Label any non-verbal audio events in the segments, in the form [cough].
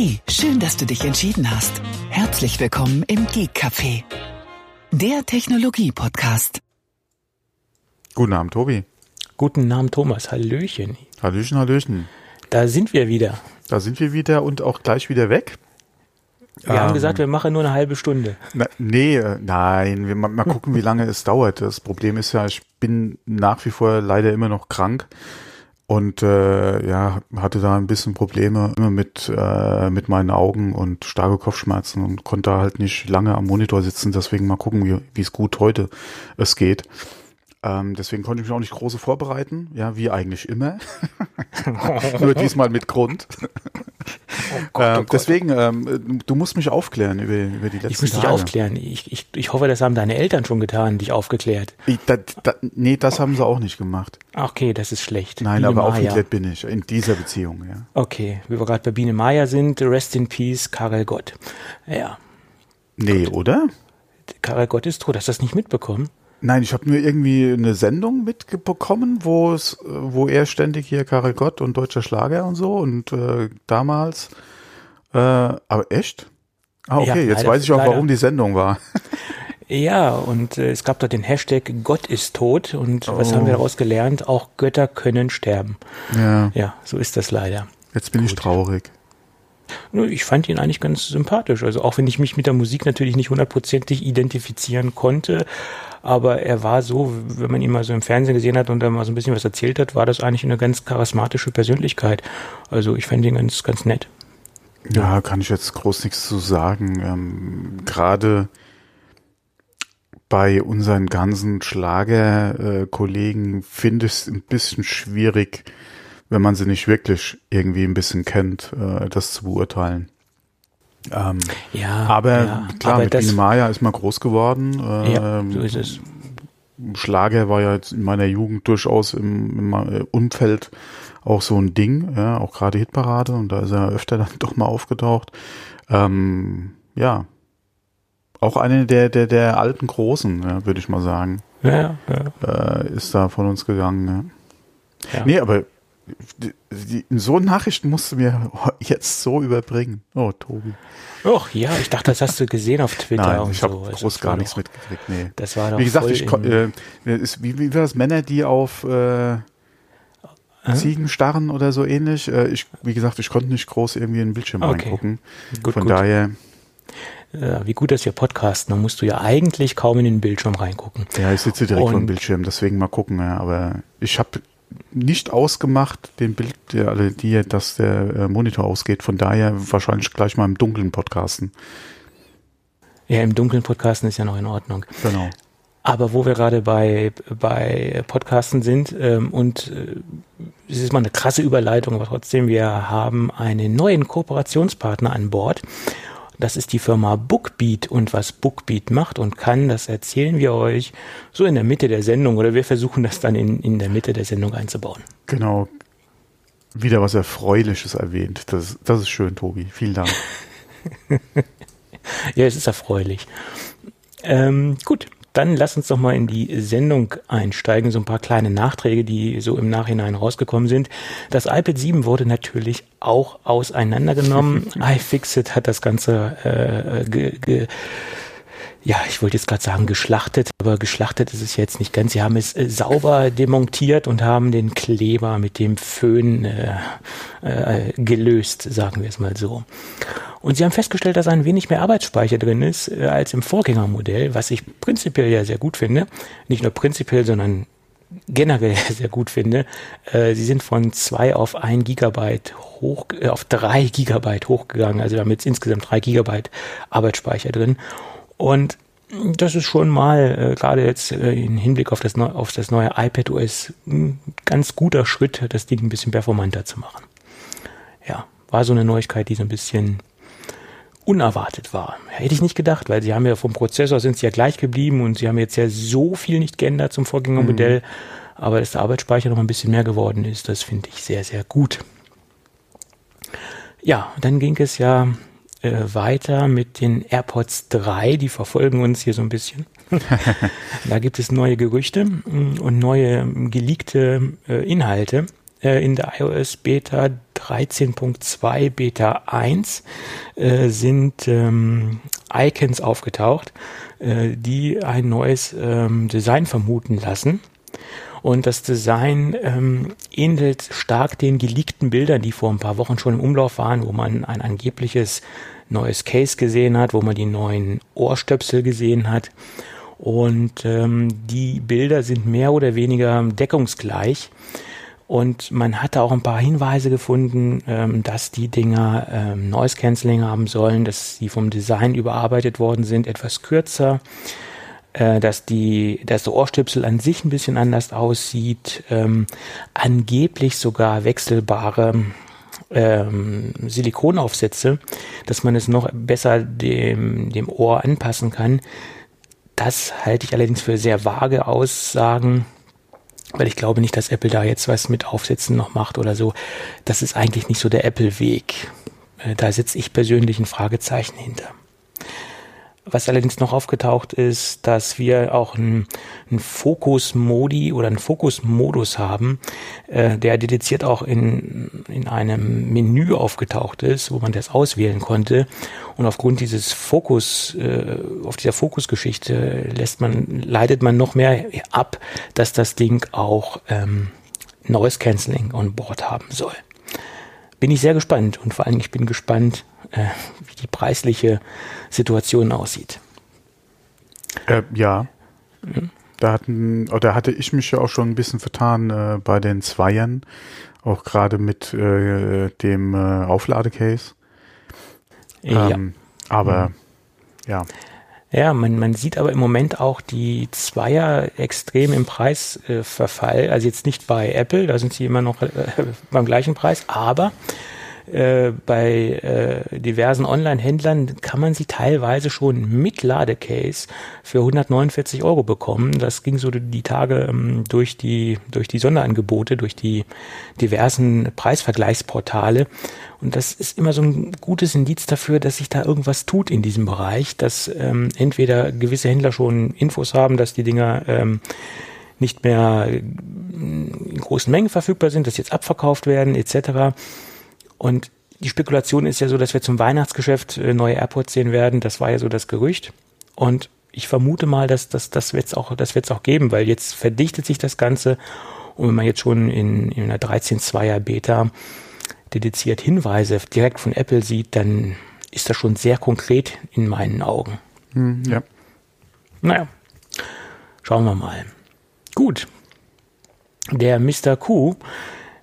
Hey, schön, dass du dich entschieden hast. Herzlich willkommen im Geek Café, der Technologie-Podcast. Guten Abend, Tobi. Guten Abend, Thomas. Hallöchen. Hallöchen, Hallöchen. Da sind wir wieder. Da sind wir wieder und auch gleich wieder weg. Wir ähm, haben gesagt, wir machen nur eine halbe Stunde. Na, nee, äh, nein, wir mal, mal gucken, wie lange es dauert. Das Problem ist ja, ich bin nach wie vor leider immer noch krank und äh, ja, hatte da ein bisschen Probleme immer mit, äh, mit meinen Augen und starke Kopfschmerzen und konnte halt nicht lange am Monitor sitzen. Deswegen mal gucken, wie wie es gut heute es geht. Ähm, deswegen konnte ich mich auch nicht große vorbereiten, ja, wie eigentlich immer. [laughs] [laughs] Nur diesmal mit Grund. Oh Gott, ähm, oh deswegen, ähm, du musst mich aufklären über, über die letzten Ich muss dich aufklären. Ich, ich, ich hoffe, das haben deine Eltern schon getan, dich aufgeklärt. Ich, da, da, nee, das haben sie auch nicht gemacht. Okay, das ist schlecht. Nein, Biene aber Maya. aufgeklärt bin ich in dieser Beziehung, ja. Okay, wie wir gerade bei Biene Maya sind, Rest in Peace, Karel Gott. Ja. Nee, Gott. oder? Karel Gott ist tot, hast du das nicht mitbekommen? Nein, ich habe nur irgendwie eine Sendung mitbekommen, wo es, wo er ständig hier Karel Gott und deutscher Schlager und so und äh, damals. Äh, aber echt? Ah, okay, ja, jetzt weiß ich auch, leider. warum die Sendung war. [laughs] Ja, und äh, es gab da den Hashtag Gott ist tot und oh. was haben wir oh. daraus gelernt? Auch Götter können sterben. Ja. Ja, so ist das leider. Jetzt bin Gut. ich traurig. Ich fand ihn eigentlich ganz sympathisch. Also auch wenn ich mich mit der Musik natürlich nicht hundertprozentig identifizieren konnte, aber er war so, wenn man ihn mal so im Fernsehen gesehen hat und dann mal so ein bisschen was erzählt hat, war das eigentlich eine ganz charismatische Persönlichkeit. Also ich fand ihn ganz, ganz nett. Ja, kann ich jetzt groß nichts zu sagen. Ähm, Gerade bei unseren ganzen Schlagerkollegen äh, finde ich es ein bisschen schwierig, wenn man sie nicht wirklich irgendwie ein bisschen kennt, äh, das zu beurteilen. Ähm, ja, aber ja, klar, aber mit Biene Maya ist man groß geworden. Äh, ja, so ist es. Schlager war ja jetzt in meiner Jugend durchaus im, im äh, Umfeld auch so ein Ding, ja, auch gerade Hitparade und da ist er öfter [laughs] dann doch mal aufgetaucht. Ähm, ja, auch eine der, der, der alten Großen, ja, würde ich mal sagen. Ja, ja. Äh, ist da von uns gegangen. Ja. Ja. Nee, aber die, so Nachrichten musst du mir jetzt so überbringen. Oh, Tobi. Och, ja, ich dachte, das hast du gesehen auf Twitter. Nein, ich habe so. groß also, gar nichts doch, mitgekriegt. Nee. Das war doch Wie gesagt, ich äh, ist, wie, wie war das? Männer, die auf äh, Ziegen starren oder so ähnlich. Äh, ich, wie gesagt, ich konnte nicht groß irgendwie in den Bildschirm okay. reingucken. Gut, Von gut. daher. Äh, wie gut, dass wir podcasten. Dann musst du ja eigentlich kaum in den Bildschirm reingucken. Ja, ich sitze direkt vor dem Bildschirm, deswegen mal gucken. Ja. Aber ich habe nicht ausgemacht, den Bild, also die, dass der äh, Monitor ausgeht. Von daher wahrscheinlich gleich mal im Dunkeln podcasten. Ja, im Dunkeln podcasten ist ja noch in Ordnung. Genau. Aber wo wir gerade bei, bei Podcasten sind ähm, und äh, es ist mal eine krasse Überleitung, aber trotzdem, wir haben einen neuen Kooperationspartner an Bord. Das ist die Firma Bookbeat und was Bookbeat macht und kann, das erzählen wir euch so in der Mitte der Sendung oder wir versuchen das dann in, in der Mitte der Sendung einzubauen. Genau. Wieder was Erfreuliches erwähnt. Das, das ist schön, Tobi. Vielen Dank. [laughs] ja, es ist erfreulich. Ähm, gut, dann lass uns doch mal in die Sendung einsteigen. So ein paar kleine Nachträge, die so im Nachhinein rausgekommen sind. Das iPad 7 wurde natürlich auch auseinandergenommen. [laughs] iFixit hat das Ganze äh, ge, ge, ja, ich wollte jetzt gerade sagen geschlachtet, aber geschlachtet ist es jetzt nicht ganz. Sie haben es äh, sauber demontiert und haben den Kleber mit dem Föhn äh, äh, gelöst, sagen wir es mal so. Und sie haben festgestellt, dass ein wenig mehr Arbeitsspeicher drin ist äh, als im Vorgängermodell, was ich prinzipiell ja sehr gut finde. Nicht nur prinzipiell, sondern generell [laughs] sehr gut finde. Äh, sie sind von zwei auf ein Gigabyte hoch, äh, auf drei Gigabyte hochgegangen, also damit insgesamt drei Gigabyte Arbeitsspeicher drin. Und das ist schon mal, äh, gerade jetzt äh, im Hinblick auf das, auf das neue iPad OS, ein ganz guter Schritt, das Ding ein bisschen performanter zu machen. Ja, war so eine Neuigkeit, die so ein bisschen unerwartet war. Hätte ich nicht gedacht, weil sie haben ja vom Prozessor sind sie ja gleich geblieben und sie haben jetzt ja so viel nicht geändert zum Vorgängermodell, mhm. aber dass der Arbeitsspeicher noch ein bisschen mehr geworden ist, das finde ich sehr, sehr gut. Ja, dann ging es ja äh, weiter mit den AirPods 3, die verfolgen uns hier so ein bisschen. [laughs] da gibt es neue Gerüchte mm, und neue geleakte äh, Inhalte äh, in der iOS Beta 13.2 Beta 1 äh, sind ähm, Icons aufgetaucht, äh, die ein neues ähm, Design vermuten lassen. Und das Design ähm, ähnelt stark den geleakten Bildern, die vor ein paar Wochen schon im Umlauf waren, wo man ein angebliches neues Case gesehen hat, wo man die neuen Ohrstöpsel gesehen hat. Und ähm, die Bilder sind mehr oder weniger deckungsgleich. Und man hatte auch ein paar Hinweise gefunden, ähm, dass die Dinger ähm, Noise Cancelling haben sollen, dass sie vom Design überarbeitet worden sind, etwas kürzer, äh, dass die, dass der Ohrstöpsel an sich ein bisschen anders aussieht, ähm, angeblich sogar wechselbare ähm, Silikonaufsätze, dass man es noch besser dem, dem Ohr anpassen kann. Das halte ich allerdings für sehr vage Aussagen weil ich glaube nicht, dass Apple da jetzt was mit Aufsätzen noch macht oder so. Das ist eigentlich nicht so der Apple-Weg. Äh, da setze ich persönlich ein Fragezeichen hinter. Was allerdings noch aufgetaucht ist, dass wir auch einen, Fokus-Modi oder einen Fokus-Modus haben, äh, der dediziert auch in, in einem Menü aufgetaucht ist, wo man das auswählen konnte. Und aufgrund dieses Fokus, äh, auf dieser Fokusgeschichte lässt man, leidet man noch mehr ab, dass das Ding auch ähm, Noise Cancelling on Board haben soll. Bin ich sehr gespannt und vor allem ich bin gespannt, äh, wie die preisliche Situation aussieht. Äh, ja. Mhm. Da hatten, oder hatte ich mich ja auch schon ein bisschen vertan äh, bei den Zweiern, auch gerade mit äh, dem äh, Aufladecase. Ja. Ähm, aber mhm. ja. Ja, man, man sieht aber im Moment auch die Zweier extrem im Preisverfall. Äh, also jetzt nicht bei Apple, da sind sie immer noch äh, [laughs] beim gleichen Preis, aber äh, bei äh, diversen Online-Händlern kann man sie teilweise schon mit Ladecase für 149 Euro bekommen. Das ging so die Tage ähm, durch die durch die Sonderangebote, durch die diversen Preisvergleichsportale. Und das ist immer so ein gutes Indiz dafür, dass sich da irgendwas tut in diesem Bereich, dass ähm, entweder gewisse Händler schon Infos haben, dass die Dinger ähm, nicht mehr in großen Mengen verfügbar sind, dass jetzt abverkauft werden etc. Und die Spekulation ist ja so, dass wir zum Weihnachtsgeschäft äh, neue Airports sehen werden. Das war ja so das Gerücht. Und ich vermute mal, dass, dass das wird es auch, das wird's auch geben, weil jetzt verdichtet sich das Ganze. Und wenn man jetzt schon in, in einer 13.2er Beta dediziert Hinweise direkt von Apple sieht, dann ist das schon sehr konkret in meinen Augen. Hm, ja. Naja, schauen wir mal. Gut. Der Mr. Q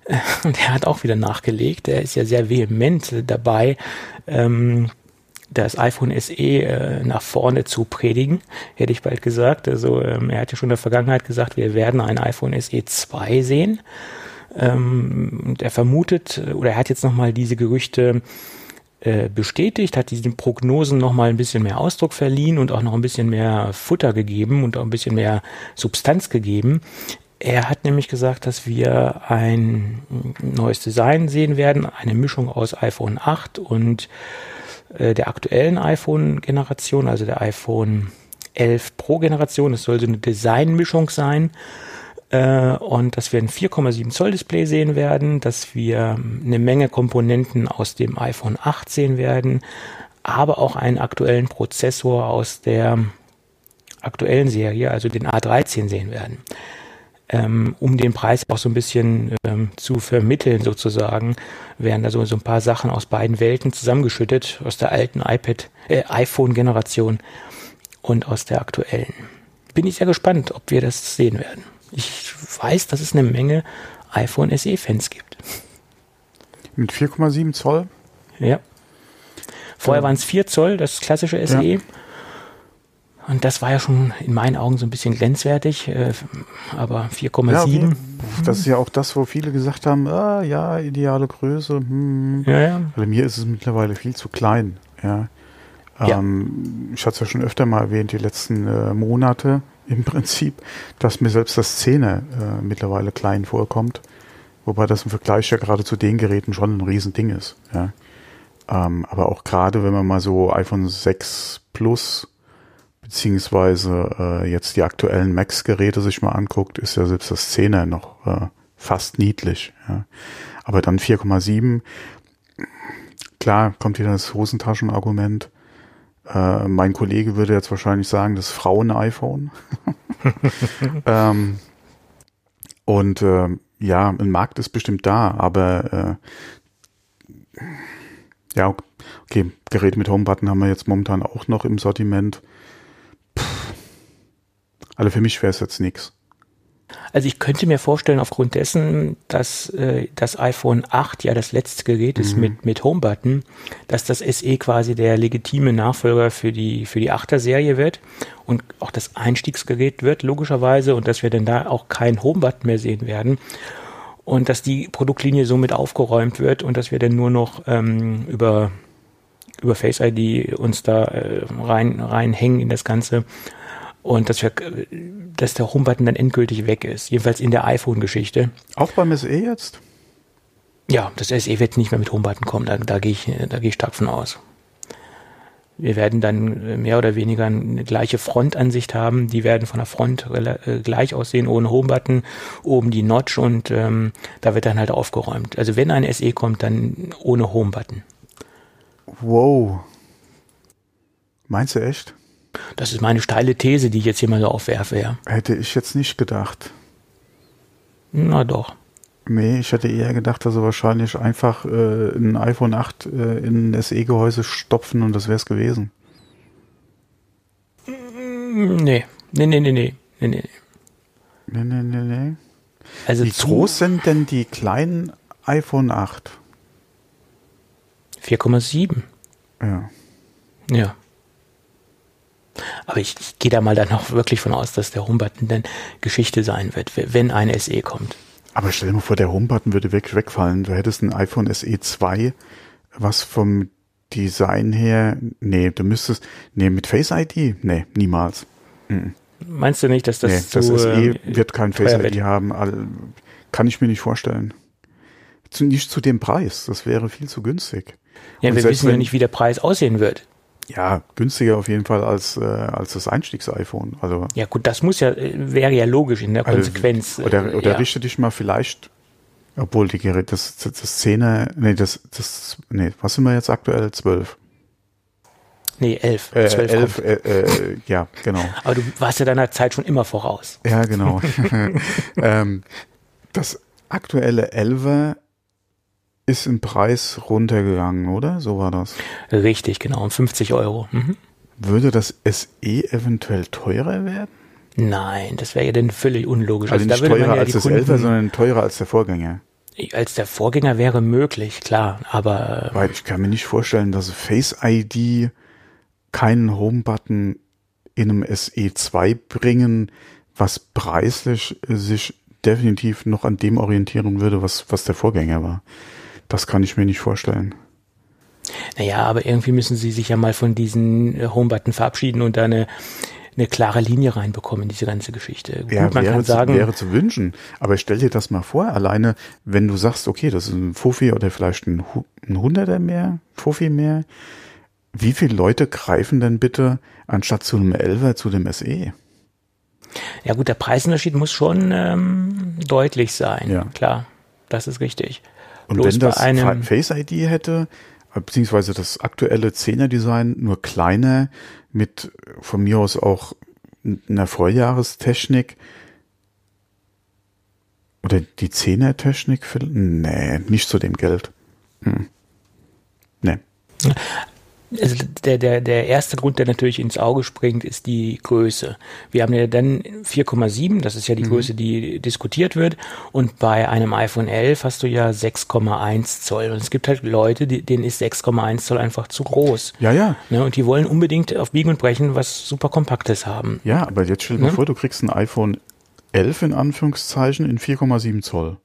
[laughs] und er hat auch wieder nachgelegt. Er ist ja sehr vehement dabei, ähm, das iPhone SE äh, nach vorne zu predigen, hätte ich bald gesagt. Also ähm, er hat ja schon in der Vergangenheit gesagt, wir werden ein iPhone SE 2 sehen. Ähm, und er vermutet, oder er hat jetzt nochmal diese Gerüchte äh, bestätigt, hat diesen Prognosen nochmal ein bisschen mehr Ausdruck verliehen und auch noch ein bisschen mehr Futter gegeben und auch ein bisschen mehr Substanz gegeben. Er hat nämlich gesagt, dass wir ein neues Design sehen werden, eine Mischung aus iPhone 8 und äh, der aktuellen iPhone-Generation, also der iPhone 11 Pro-Generation. Es soll so eine Designmischung sein äh, und dass wir ein 4,7 Zoll Display sehen werden, dass wir eine Menge Komponenten aus dem iPhone 8 sehen werden, aber auch einen aktuellen Prozessor aus der aktuellen Serie, also den A13 sehen werden ähm, um den Preis auch so ein bisschen ähm, zu vermitteln sozusagen, werden da so, so ein paar Sachen aus beiden Welten zusammengeschüttet, aus der alten iPad, äh, iPhone-Generation und aus der aktuellen. Bin ich sehr gespannt, ob wir das sehen werden. Ich weiß, dass es eine Menge iPhone SE-Fans gibt. Mit 4,7 Zoll? Ja. Vorher waren es 4 Zoll, das klassische SE. Ja. Und das war ja schon in meinen Augen so ein bisschen grenzwertig, äh, aber 4,7. Ja. Das ist ja auch das, wo viele gesagt haben, ah, ja, ideale Größe. Hm. Ja, ja. Bei mir ist es mittlerweile viel zu klein. Ja. Ähm, Ich hatte es ja schon öfter mal erwähnt, die letzten äh, Monate im [laughs] Prinzip, dass mir selbst das Szene äh, mittlerweile klein vorkommt. Wobei das im Vergleich ja gerade zu den Geräten schon ein Riesending ist. Ja. Ähm, aber auch gerade, wenn man mal so iPhone 6 Plus beziehungsweise äh, jetzt die aktuellen Max-Geräte sich mal anguckt, ist ja selbst das 10er noch äh, fast niedlich. Ja. Aber dann 4,7, klar, kommt wieder das Hosentaschenargument. Äh, mein Kollege würde jetzt wahrscheinlich sagen, das Frauen-iPhone. [laughs] ähm, und äh, ja, ein Markt ist bestimmt da, aber äh, ja, okay, Geräte mit Homebutton haben wir jetzt momentan auch noch im Sortiment. Also für mich wäre es jetzt nichts. Also ich könnte mir vorstellen, aufgrund dessen, dass äh, das iPhone 8 ja das letzte Gerät ist mhm. mit, mit Homebutton, dass das SE quasi der legitime Nachfolger für die, für die 8er Serie wird und auch das Einstiegsgerät wird, logischerweise, und dass wir dann da auch keinen Homebutton mehr sehen werden und dass die Produktlinie somit aufgeräumt wird und dass wir dann nur noch ähm, über über Face ID uns da äh, rein reinhängen in das Ganze und dass wir dass der Homebutton dann endgültig weg ist, jedenfalls in der iPhone-Geschichte. Auch beim SE jetzt? Ja, das SE wird nicht mehr mit Homebutton kommen, da, da gehe ich da gehe ich stark von aus. Wir werden dann mehr oder weniger eine gleiche Frontansicht haben. Die werden von der Front äh, gleich aussehen, ohne Homebutton, oben die Notch und ähm, da wird dann halt aufgeräumt. Also wenn ein SE kommt, dann ohne Homebutton. Wow. Meinst du echt? Das ist meine steile These, die ich jetzt hier mal so aufwerfe, ja. Hätte ich jetzt nicht gedacht. Na doch. Nee, ich hätte eher gedacht, dass sie wahrscheinlich einfach äh, ein iPhone 8 äh, in ein SE-Gehäuse stopfen und das wäre es gewesen. Nee, nee, nee, nee, nee, nee, nee. Nee, nee, nee, nee. Also Wie groß sind denn die kleinen iPhone 8? 4,7. Ja. Ja. Aber ich, ich gehe da mal dann auch wirklich von aus, dass der Homebutton dann Geschichte sein wird, wenn ein SE kommt. Aber stell dir mal vor, der Homebutton würde wirklich wegfallen. Du hättest ein iPhone SE 2, was vom Design her, nee, du müsstest, nee, mit Face ID? Nee, niemals. Mhm. Meinst du nicht, dass das nee, zu, das SE äh, wird kein Face ID wird? haben? Kann ich mir nicht vorstellen. Zu, nicht zu dem Preis. Das wäre viel zu günstig. Ja, Und wir wissen ja nicht, wie der Preis aussehen wird. Ja, günstiger auf jeden Fall als, äh, als das Einstiegs-iPhone. Also, ja, gut, das muss ja, äh, wäre ja logisch in der also, Konsequenz. Also, oder oder ja. richte dich mal vielleicht, obwohl die Geräte, das, das, das 10 nee, das, das, nee, was sind wir jetzt aktuell? 12. Nee, 11. Äh, 12 11, äh, äh, ja, genau. Aber du warst ja deiner Zeit schon immer voraus. Ja, genau. [laughs] [laughs] ähm, das aktuelle 11 ist im Preis runtergegangen, oder? So war das. Richtig, genau, um 50 Euro. Mhm. Würde das SE eventuell teurer werden? Nein, das wäre ja dann völlig unlogisch. Also, also nicht teurer ja als das Kunden, 11 sondern teurer als der Vorgänger. Als der Vorgänger wäre möglich, klar, aber. Weil ich kann mir nicht vorstellen, dass Face ID keinen Home-Button in einem SE2 bringen, was preislich sich definitiv noch an dem orientieren würde, was, was der Vorgänger war. Das kann ich mir nicht vorstellen. Naja, aber irgendwie müssen sie sich ja mal von diesen äh, Homebutton verabschieden und da eine, eine klare Linie reinbekommen in diese ganze Geschichte. Gut, ja, man wäre, kann sagen, zu, wäre zu wünschen. Aber stell dir das mal vor, alleine, wenn du sagst, okay, das ist ein Fuffi oder vielleicht ein, ein Hunderter mehr, Fuffi mehr, wie viele Leute greifen denn bitte anstatt zu einem Elfer zu dem SE? Ja gut, der Preisunterschied muss schon ähm, deutlich sein. Ja. Klar, das ist richtig. Und wenn das Face ID hätte, beziehungsweise das aktuelle 10er Design nur kleiner mit von mir aus auch einer Vorjahrestechnik oder die 10er Technik, nee, nicht zu dem Geld. Hm. Nee also der, der, der erste Grund, der natürlich ins Auge springt, ist die Größe. Wir haben ja dann 4,7, das ist ja die mhm. Größe, die diskutiert wird. Und bei einem iPhone 11 hast du ja 6,1 Zoll. Und es gibt halt Leute, die, denen ist 6,1 Zoll einfach zu groß. Ja, ja. Ne, und die wollen unbedingt auf Biegen und Brechen was super Kompaktes haben. Ja, aber jetzt stell dir ne? vor, du kriegst ein iPhone 11 in Anführungszeichen in 4,7 Zoll.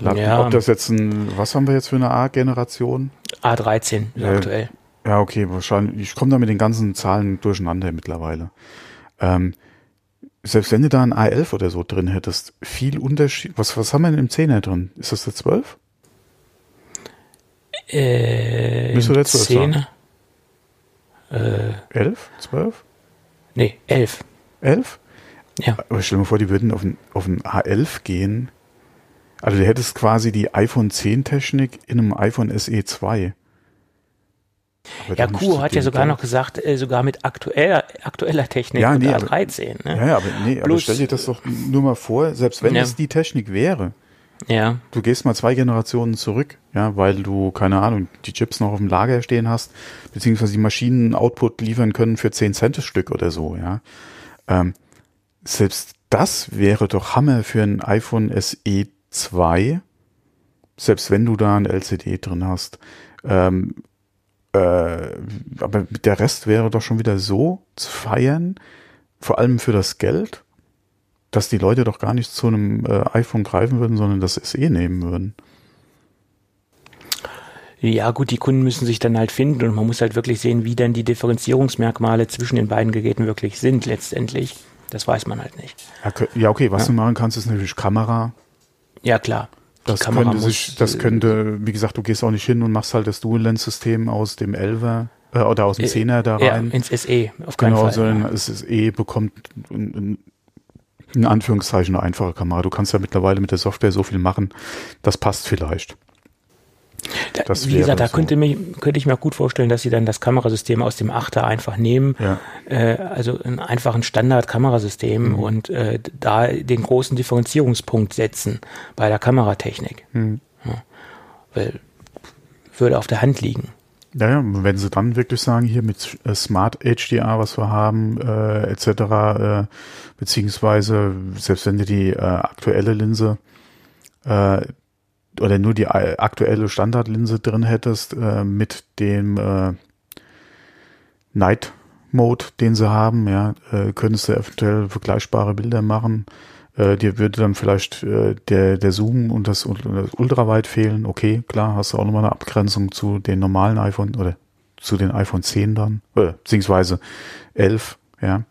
Ja. Ob das jetzt ein, was haben wir jetzt für eine A-Generation? A13 ja, aktuell. Ja, okay, wahrscheinlich. Ich komme da mit den ganzen Zahlen durcheinander mittlerweile. Ähm, selbst wenn du da ein A11 oder so drin hättest, viel Unterschied. Was, was haben wir denn im 10er drin? Ist das der 12? Äh, Müsste der 12 10, sein? Äh, 11? 12? Nee, 11. 11? Ja. Aber stell dir mal vor, die würden auf ein, auf ein A11 gehen. Also du hättest quasi die iPhone 10 Technik in einem iPhone SE 2. ja, Kuo hat ja sogar noch gesagt, äh, sogar mit aktueller, aktueller Technik ja, nee, A13. Ne? Ja, ja, aber, nee, aber stell dir das doch nur mal vor, selbst wenn ja. es die Technik wäre, ja. Du gehst mal zwei Generationen zurück, ja, weil du, keine Ahnung, die Chips noch auf dem Lager stehen hast, beziehungsweise die Maschinen Output liefern können für 10 Cent das Stück oder so, ja. Ähm, selbst das wäre doch Hammer für ein iPhone SE 2, selbst wenn du da ein LCD drin hast. Ähm, äh, aber der Rest wäre doch schon wieder so zu feiern, vor allem für das Geld dass die Leute doch gar nicht zu einem äh, iPhone greifen würden, sondern das SE nehmen würden. Ja, gut, die Kunden müssen sich dann halt finden und man muss halt wirklich sehen, wie denn die Differenzierungsmerkmale zwischen den beiden Geräten wirklich sind letztendlich. Das weiß man halt nicht. Ja, okay, was ja. du machen kannst, ist natürlich Kamera. Ja, klar. Das könnte sich, das könnte, wie gesagt, du gehst auch nicht hin und machst halt das Dual-Lens-System aus dem 11er äh, oder aus dem 10er äh, da rein. Ja, ins SE, auf keinen genau, Fall. Sondern ja. das SE bekommt ein, in Anführungszeichen eine einfache Kamera. Du kannst ja mittlerweile mit der Software so viel machen, das passt vielleicht. Das Wie gesagt, da so. könnte, mich, könnte ich mir auch gut vorstellen, dass sie dann das Kamerasystem aus dem Achter einfach nehmen, ja. äh, also einen einfachen Standard-Kamerasystem mhm. und äh, da den großen Differenzierungspunkt setzen bei der Kameratechnik. Mhm. Ja. Weil würde auf der Hand liegen. Naja, wenn sie dann wirklich sagen, hier mit äh, Smart HDR, was wir haben, äh, etc., äh, beziehungsweise selbst wenn du die äh, aktuelle Linse äh, oder nur die aktuelle Standardlinse drin hättest, äh, mit dem äh, Night Mode, den sie haben, ja, äh, könntest du eventuell vergleichbare Bilder machen. Äh, dir würde dann vielleicht äh, der, der Zoom und das, und das Ultraweit fehlen. Okay, klar, hast du auch nochmal eine Abgrenzung zu den normalen iPhone oder zu den iPhone 10 dann, äh, beziehungsweise 11, ja.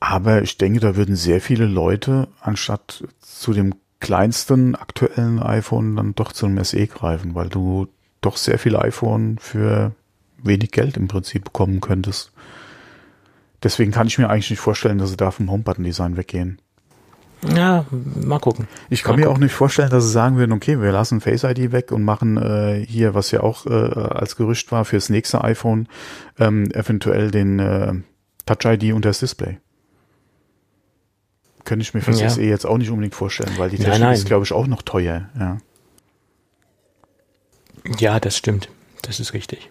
Aber ich denke, da würden sehr viele Leute anstatt zu dem kleinsten aktuellen iPhone dann doch zu einem SE greifen, weil du doch sehr viel iPhone für wenig Geld im Prinzip bekommen könntest. Deswegen kann ich mir eigentlich nicht vorstellen, dass sie da vom Homebutton-Design weggehen. Ja, mal gucken. Ich kann mal mir gucken. auch nicht vorstellen, dass sie sagen würden, okay, wir lassen Face ID weg und machen äh, hier, was ja auch äh, als Gerücht war, fürs nächste iPhone ähm, eventuell den äh, Touch ID und das Display. Könnte ich mir fürs ja. SE jetzt auch nicht unbedingt vorstellen, weil die Technik nein, nein. ist, glaube ich, auch noch teuer. Ja. ja, das stimmt. Das ist richtig.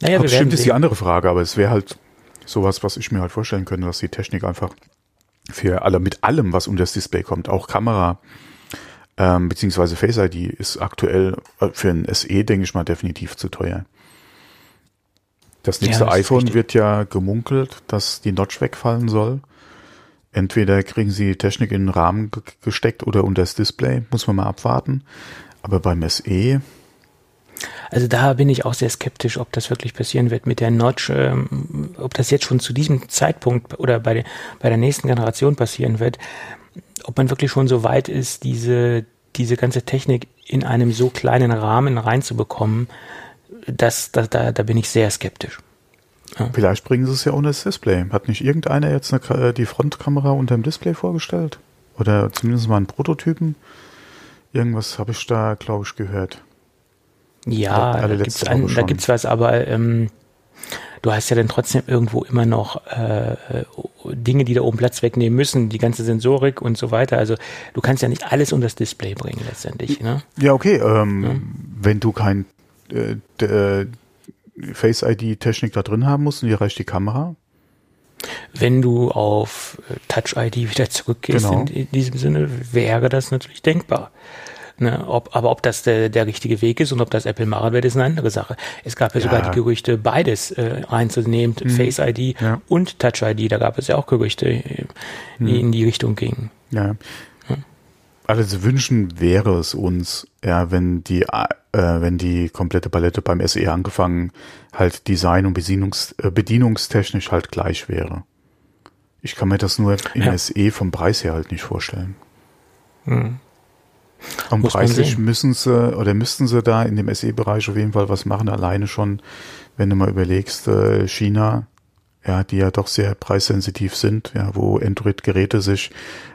Naja, Ob stimmt, ist die andere Frage, aber es wäre halt sowas, was ich mir halt vorstellen könnte, dass die Technik einfach für alle, mit allem, was um das Display kommt, auch Kamera, ähm, beziehungsweise Face ID ist aktuell äh, für ein SE, denke ich mal, definitiv zu teuer. Das nächste ja, das iPhone wird ja gemunkelt, dass die Notch wegfallen soll. Entweder kriegen sie die Technik in den Rahmen gesteckt oder unter das Display, muss man mal abwarten. Aber beim SE, also da bin ich auch sehr skeptisch, ob das wirklich passieren wird mit der Notch, ähm, ob das jetzt schon zu diesem Zeitpunkt oder bei, der, bei der nächsten Generation passieren wird, ob man wirklich schon so weit ist, diese, diese ganze Technik in einem so kleinen Rahmen reinzubekommen, das, da, da, da bin ich sehr skeptisch. Ja. Vielleicht bringen sie es ja ohne das Display. Hat nicht irgendeiner jetzt eine, äh, die Frontkamera unter dem Display vorgestellt? Oder zumindest mal einen Prototypen? Irgendwas habe ich da, glaube ich, gehört. Ja, da gibt's, da gibt's was, aber ähm, du hast ja dann trotzdem irgendwo immer noch äh, Dinge, die da oben Platz wegnehmen müssen, die ganze Sensorik und so weiter. Also du kannst ja nicht alles unter das Display bringen letztendlich. Ne? Ja, okay. Ähm, ja. Wenn du kein äh, äh, Face ID Technik da drin haben musst und dir reicht die Kamera. Wenn du auf äh, Touch ID wieder zurückgehst, genau. in, diesem Sinne wäre das natürlich denkbar. Ne, ob, aber ob das der, der richtige Weg ist und ob das Apple machen wird, ist eine andere Sache. Es gab ja, ja. sogar die Gerüchte, beides äh, reinzunehmen, mhm. Face ID ja. und Touch ID. Da gab es ja auch Gerüchte, äh, die mhm. in die Richtung gingen. Ja. Ja. Also wünschen wäre es uns, ja, wenn die, äh, wenn die komplette Palette beim SE angefangen halt Design und Bedienungs, äh, bedienungstechnisch halt gleich wäre. Ich kann mir das nur im SE vom Preis her halt nicht vorstellen. Mhm. Und preislich müssen sie oder müssten sie da in dem SE-Bereich auf jeden Fall was machen, alleine schon, wenn du mal überlegst, äh, China ja, die ja doch sehr preissensitiv sind, ja, wo Android-Geräte sich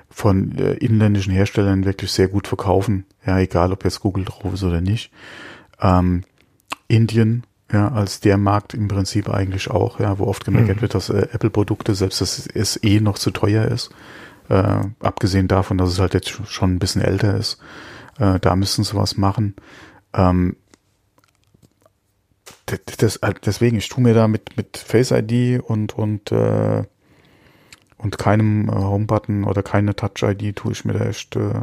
von äh, inländischen Herstellern wirklich sehr gut verkaufen, ja, egal ob jetzt Google drauf ist oder nicht. Ähm, Indien, ja, als der Markt im Prinzip eigentlich auch, ja, wo oft gemerkt mhm. wird, dass äh, Apple-Produkte, selbst dass es eh noch zu teuer ist, äh, abgesehen davon, dass es halt jetzt schon ein bisschen älter ist, äh, da müssen sie was machen. Ähm, das, äh, deswegen, ich tue mir da mit, mit Face ID und, und, äh, und keinem äh, Home-Button oder keine Touch-ID tue ich mir da echt, äh,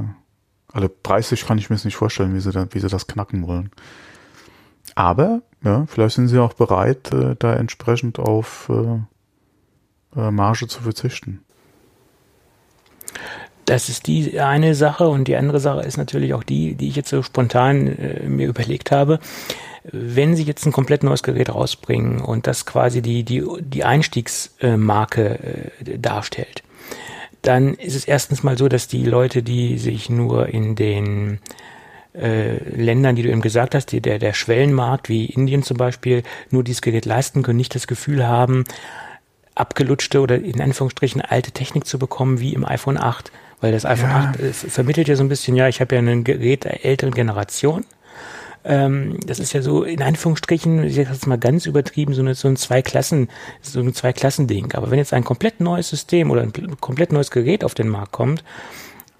also preislich kann ich mir das nicht vorstellen, wie sie, da, wie sie das knacken wollen. Aber, ja, vielleicht sind sie auch bereit, äh, da entsprechend auf äh, äh, Marge zu verzichten. Das ist die eine Sache und die andere Sache ist natürlich auch die, die ich jetzt so spontan äh, mir überlegt habe. Wenn Sie jetzt ein komplett neues Gerät rausbringen und das quasi die, die, die Einstiegsmarke äh, darstellt, dann ist es erstens mal so, dass die Leute, die sich nur in den äh, Ländern, die du eben gesagt hast, die, der, der Schwellenmarkt wie Indien zum Beispiel, nur dieses Gerät leisten können, nicht das Gefühl haben, abgelutschte oder in Anführungsstrichen alte Technik zu bekommen wie im iPhone 8. Weil das iPhone ja. 8 äh, vermittelt ja so ein bisschen, ja, ich habe ja ein Gerät der älteren Generation ähm, das ist ja so in Anführungsstrichen, ich sage jetzt mal ganz übertrieben, so, eine, so ein Zwei-Klassen, so ein Zwei-Klassen-Ding. Aber wenn jetzt ein komplett neues System oder ein komplett neues Gerät auf den Markt kommt,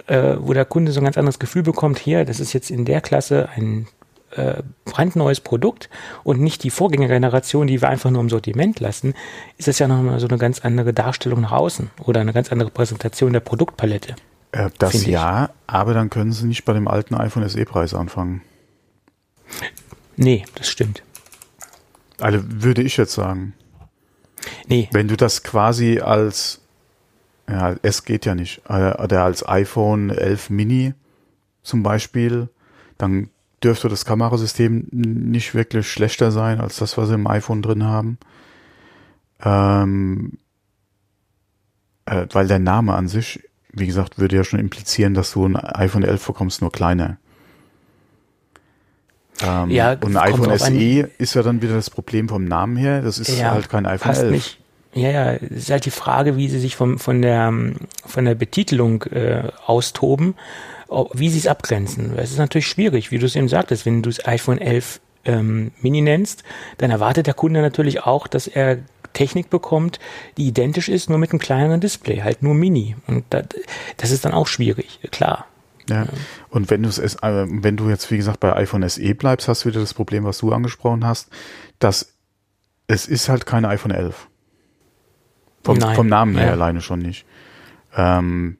äh, wo der Kunde so ein ganz anderes Gefühl bekommt, hier, das ist jetzt in der Klasse ein äh, brandneues Produkt und nicht die Vorgängergeneration, die wir einfach nur im Sortiment lassen, ist das ja nochmal so eine ganz andere Darstellung nach außen oder eine ganz andere Präsentation der Produktpalette. Äh, das ja, aber dann können Sie nicht bei dem alten iPhone SE-Preis anfangen. Nee, das stimmt. Also würde ich jetzt sagen. Nee. Wenn du das quasi als, ja, es geht ja nicht, äh, oder als iPhone 11 Mini zum Beispiel, dann dürfte das Kamerasystem nicht wirklich schlechter sein als das, was sie im iPhone drin haben. Ähm, äh, weil der Name an sich, wie gesagt, würde ja schon implizieren, dass du ein iPhone 11 bekommst, nur kleiner. Ähm, ja, und ein iPhone SE ist ja dann wieder das Problem vom Namen her. Das ist ja, halt kein iPhone 11. Nicht. Ja, ja, es ist halt die Frage, wie sie sich vom, von der, von der Betitelung äh, austoben, ob, wie sie es abgrenzen. Es ist natürlich schwierig, wie du es eben sagtest, wenn du das iPhone 11 ähm, Mini nennst, dann erwartet der Kunde natürlich auch, dass er Technik bekommt, die identisch ist, nur mit einem kleineren Display, halt nur Mini. Und das, das ist dann auch schwierig, klar. Ja. Und wenn du es, äh, wenn du jetzt, wie gesagt, bei iPhone SE bleibst, hast du wieder das Problem, was du angesprochen hast, dass es ist halt kein iPhone 11. Vom, vom Namen her ja. alleine schon nicht. Ähm,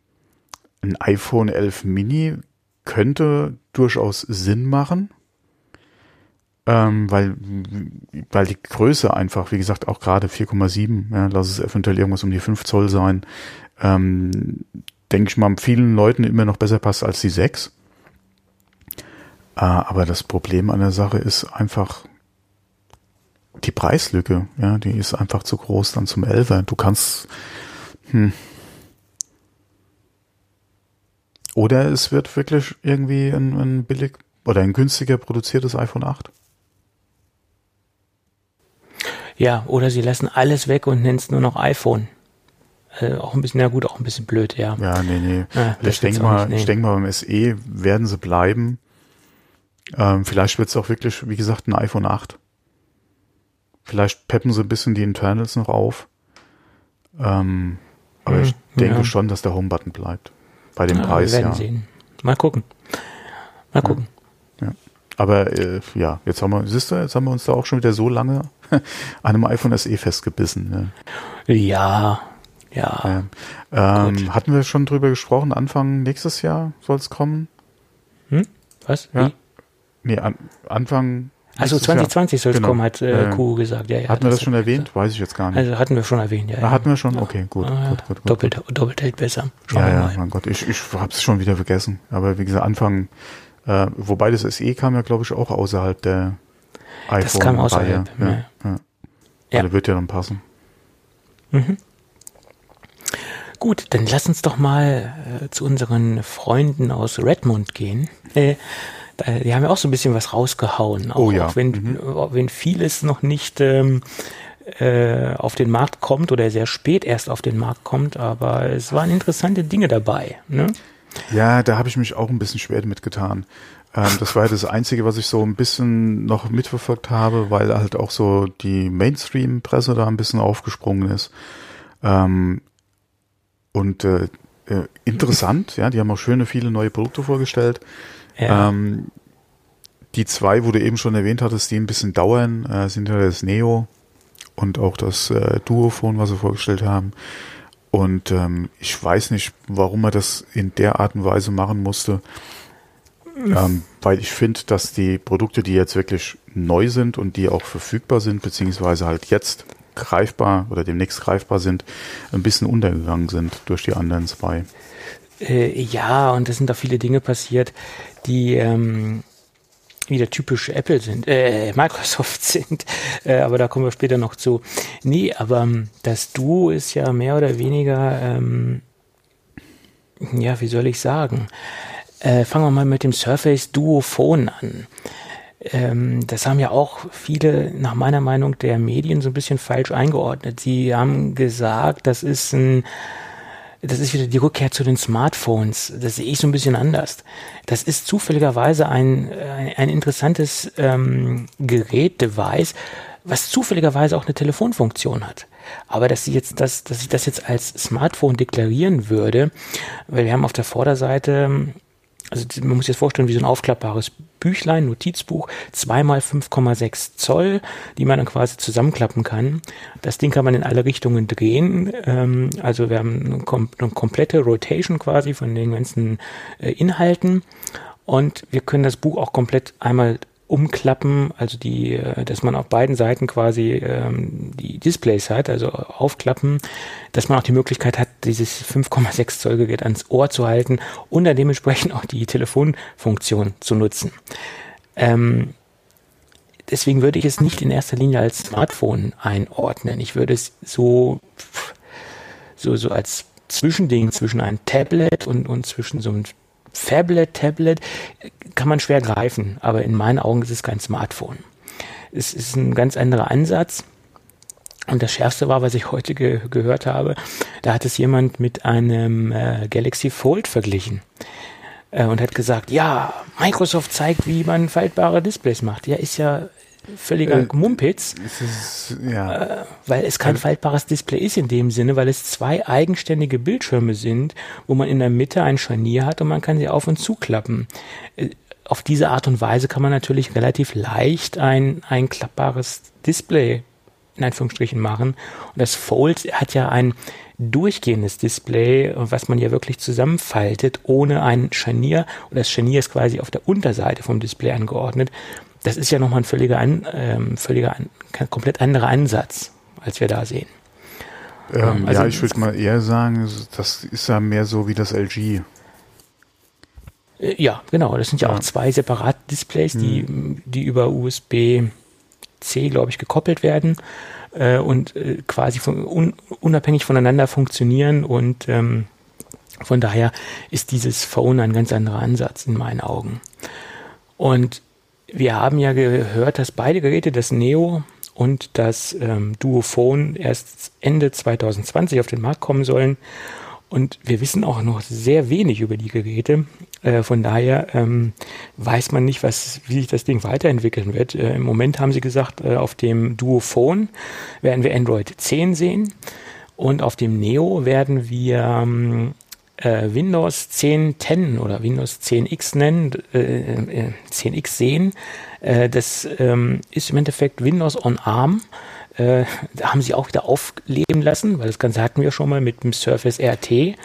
ein iPhone 11 Mini könnte durchaus Sinn machen, ähm, weil, weil die Größe einfach, wie gesagt, auch gerade 4,7, ja, lass es eventuell irgendwas um die 5 Zoll sein, ähm, denke ich mal, vielen Leuten immer noch besser passt als die 6. Äh, aber das Problem an der Sache ist einfach die Preislücke. Ja, die ist einfach zu groß dann zum 11er. Du kannst, hm. Oder es wird wirklich irgendwie ein, ein billig oder ein günstiger produziertes iPhone 8. Ja, oder sie lassen alles weg und nennen es nur noch iPhone. Äh, auch ein bisschen, ja gut, auch ein bisschen blöd, ja. Ja, nee, nee. Ja, ich denke mal, nicht, nee. ich mal, beim SE werden sie bleiben. Ähm, vielleicht wird es auch wirklich, wie gesagt, ein iPhone 8. Vielleicht peppen sie ein bisschen die Internals noch auf. Ähm, aber hm, ich denke ja. schon, dass der Home-Button bleibt. Bei dem ja, Preis, wir werden ja. Sehen. Mal gucken. Mal gucken. Ja. Aber äh, ja, jetzt haben wir, siehst du, jetzt haben wir uns da auch schon wieder so lange [laughs] an einem iPhone SE festgebissen. Ne? Ja, ja. Ähm, hatten wir schon drüber gesprochen, Anfang nächstes Jahr soll es kommen? Hm? Was? Ja. Wie? Nee, an, Anfang. Also 2020 soll es genau. kommen, hat äh, Kuh gesagt. Ja, ja, hatten wir das schon erwähnt? Weiß ich jetzt gar nicht. Also hatten wir schon erwähnt, ja. Ah, hatten wir schon? Okay, gut. Ah, gut, gut, gut, Doppelt, doppelt hält besser. Schauen ja, ja, mein Gott, ich, ich habe es schon wieder vergessen. Aber wie gesagt, Anfang, äh, wobei das SE kam ja, glaube ich, auch außerhalb der iPhone. Das kam außerhalb. Ja, ja. ja. ja. Also wird ja dann passen. Mhm. Gut, dann lass uns doch mal äh, zu unseren Freunden aus Redmond gehen. Äh, die haben ja auch so ein bisschen was rausgehauen. Auch, oh ja. Auch wenn, mhm. wenn vieles noch nicht ähm, äh, auf den Markt kommt oder sehr spät erst auf den Markt kommt, aber es waren interessante Dinge dabei. Ne? Ja, da habe ich mich auch ein bisschen schwer mitgetan. Ähm, das war ja das Einzige, was ich so ein bisschen noch mitverfolgt habe, weil halt auch so die Mainstream-Presse da ein bisschen aufgesprungen ist. Ähm, und äh, äh, interessant, ja, die haben auch schöne, viele neue Produkte vorgestellt. Ja. Ähm, die zwei, wo du eben schon erwähnt hattest, die ein bisschen dauern, äh, sind ja das Neo und auch das äh, Duophone, was sie vorgestellt haben. Und ähm, ich weiß nicht, warum er das in der Art und Weise machen musste. Ähm, weil ich finde, dass die Produkte, die jetzt wirklich neu sind und die auch verfügbar sind, beziehungsweise halt jetzt greifbar oder demnächst greifbar sind, ein bisschen untergegangen sind durch die anderen zwei. Äh, ja, und es sind da viele Dinge passiert, die ähm, wieder typisch Apple sind, äh, Microsoft [laughs] sind, äh, aber da kommen wir später noch zu. Nee, aber ähm, das Duo ist ja mehr oder weniger, ähm, ja, wie soll ich sagen? Äh, fangen wir mal mit dem Surface Duophone an. Ähm, das haben ja auch viele, nach meiner Meinung, der Medien so ein bisschen falsch eingeordnet. Sie haben gesagt, das ist ein das ist wieder die Rückkehr zu den Smartphones. Das sehe ich so ein bisschen anders. Das ist zufälligerweise ein, ein, ein interessantes ähm, Gerät, Device, was zufälligerweise auch eine Telefonfunktion hat. Aber dass, ich jetzt das, dass ich das jetzt als Smartphone deklarieren würde, weil wir haben auf der Vorderseite also man muss sich das vorstellen wie so ein aufklappbares Büchlein, Notizbuch, zweimal 5,6 Zoll, die man dann quasi zusammenklappen kann. Das Ding kann man in alle Richtungen drehen. Ähm, also wir haben eine, kom eine, komplette Rotation quasi von den ganzen äh, Inhalten. Und wir können das Buch auch komplett einmal umklappen, also die, äh, dass man auf beiden Seiten quasi ähm, die Displays hat, also aufklappen, dass man auch die Möglichkeit hat, dieses 5,6 Zoll Gerät ans Ohr zu halten und dann dementsprechend auch die Telefonfunktion zu nutzen. Ähm, deswegen würde ich es nicht in erster Linie als Smartphone einordnen. Ich würde es so, so, so als Zwischending zwischen einem Tablet und, und zwischen so einem Phablet, Tablet kann man schwer greifen, aber in meinen Augen ist es kein Smartphone. Es ist ein ganz anderer Ansatz. Und das Schärfste war, was ich heute ge gehört habe, da hat es jemand mit einem äh, Galaxy Fold verglichen äh, und hat gesagt, ja, Microsoft zeigt, wie man faltbare Displays macht. Ja, ist ja völliger äh, Mumpitz, ist, ja. äh, weil es kein faltbares Display ist in dem Sinne, weil es zwei eigenständige Bildschirme sind, wo man in der Mitte ein Scharnier hat und man kann sie auf und zuklappen. Äh, auf diese Art und Weise kann man natürlich relativ leicht ein, ein klappbares Display in Anführungsstrichen machen. Und das Fold hat ja ein durchgehendes Display, was man ja wirklich zusammenfaltet, ohne ein Scharnier. Und das Scharnier ist quasi auf der Unterseite vom Display angeordnet das ist ja nochmal ein völliger, ähm, völliger ein komplett anderer Ansatz, als wir da sehen. Ähm, ähm also ja, ich würde mal eher sagen, das ist ja mehr so wie das LG. Äh, ja, genau. Das sind ja, ja. auch zwei separate Displays, die, hm. die über USB-C, glaube ich, gekoppelt werden äh, und äh, quasi von, un, unabhängig voneinander funktionieren und ähm, von daher ist dieses Phone ein ganz anderer Ansatz in meinen Augen. Und wir haben ja gehört, dass beide Geräte, das Neo und das ähm, Duophone, erst Ende 2020 auf den Markt kommen sollen. Und wir wissen auch noch sehr wenig über die Geräte. Äh, von daher ähm, weiß man nicht, was, wie sich das Ding weiterentwickeln wird. Äh, Im Moment haben sie gesagt, äh, auf dem Duophone werden wir Android 10 sehen. Und auf dem Neo werden wir ähm, äh, Windows 10 10 oder Windows 10X nennen, äh, 10X äh, sehen. Äh, das ähm, ist im Endeffekt Windows on ARM. Äh, da haben sie auch wieder aufleben lassen, weil das Ganze hatten wir schon mal mit dem Surface RT.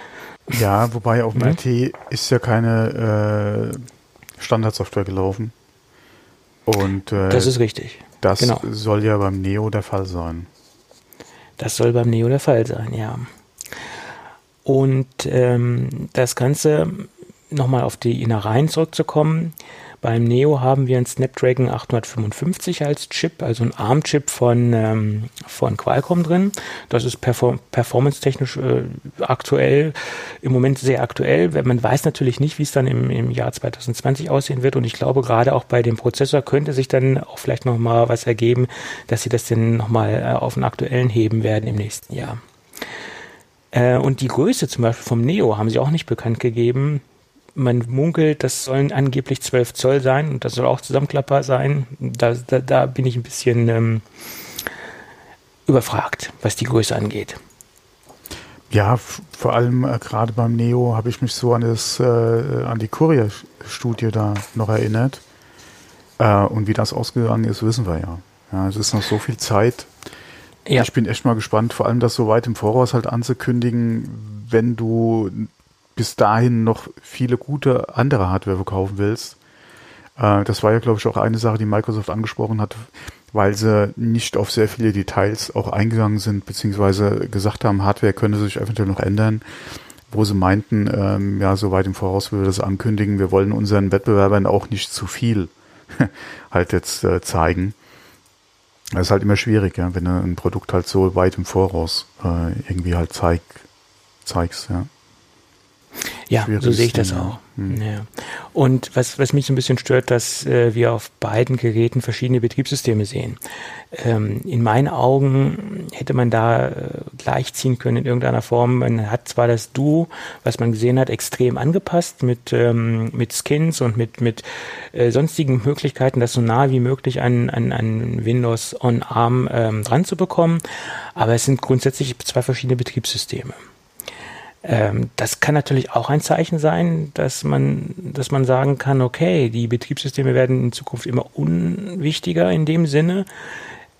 Ja, wobei auf dem mhm. RT ist ja keine äh, Standardsoftware gelaufen. Und das ist richtig. Das genau. soll ja beim Neo der Fall sein. Das soll beim Neo der Fall sein, ja. Und ähm, das Ganze, nochmal auf die Innereien zurückzukommen, Beim Neo haben wir einen Snapdragon 855 als Chip, also ein ARM-Chip von, ähm, von Qualcomm drin. Das ist perform performance-technisch äh, aktuell, im Moment sehr aktuell. Man weiß natürlich nicht, wie es dann im, im Jahr 2020 aussehen wird und ich glaube, gerade auch bei dem Prozessor könnte sich dann auch vielleicht nochmal was ergeben, dass sie das dann nochmal äh, auf den aktuellen heben werden im nächsten Jahr. Äh, und die Größe zum Beispiel vom Neo haben sie auch nicht bekannt gegeben man munkelt, das sollen angeblich 12 Zoll sein und das soll auch Zusammenklapper sein. Da, da, da bin ich ein bisschen ähm, überfragt, was die Größe angeht. Ja, vor allem äh, gerade beim Neo habe ich mich so an das äh, an die Courier-Studie da noch erinnert. Äh, und wie das ausgegangen ist, wissen wir ja. Ja, es ist noch so viel Zeit. Ja. Ich bin echt mal gespannt, vor allem das so weit im Voraus halt anzukündigen, wenn du bis dahin noch viele gute andere Hardware verkaufen willst. Äh, das war ja, glaube ich, auch eine Sache, die Microsoft angesprochen hat, weil sie nicht auf sehr viele Details auch eingegangen sind, beziehungsweise gesagt haben, Hardware könnte sich eventuell noch ändern, wo sie meinten, ähm, ja, so weit im Voraus wir das ankündigen, wir wollen unseren Wettbewerbern auch nicht zu viel [laughs] halt jetzt äh, zeigen. Das ist halt immer schwierig, ja, wenn du ein Produkt halt so weit im Voraus äh, irgendwie halt zeig, zeigst, ja. Ja, so sehe ich das auch. Hm. Ja. Und was, was mich so ein bisschen stört, dass äh, wir auf beiden Geräten verschiedene Betriebssysteme sehen. Ähm, in meinen Augen hätte man da äh, gleichziehen können in irgendeiner Form. Man hat zwar das Duo, was man gesehen hat, extrem angepasst mit, ähm, mit Skins und mit, mit äh, sonstigen Möglichkeiten, das so nah wie möglich an, an, an Windows on ARM ähm, dran zu bekommen. Aber es sind grundsätzlich zwei verschiedene Betriebssysteme. Ähm, das kann natürlich auch ein Zeichen sein, dass man, dass man sagen kann, okay, die Betriebssysteme werden in Zukunft immer unwichtiger in dem Sinne.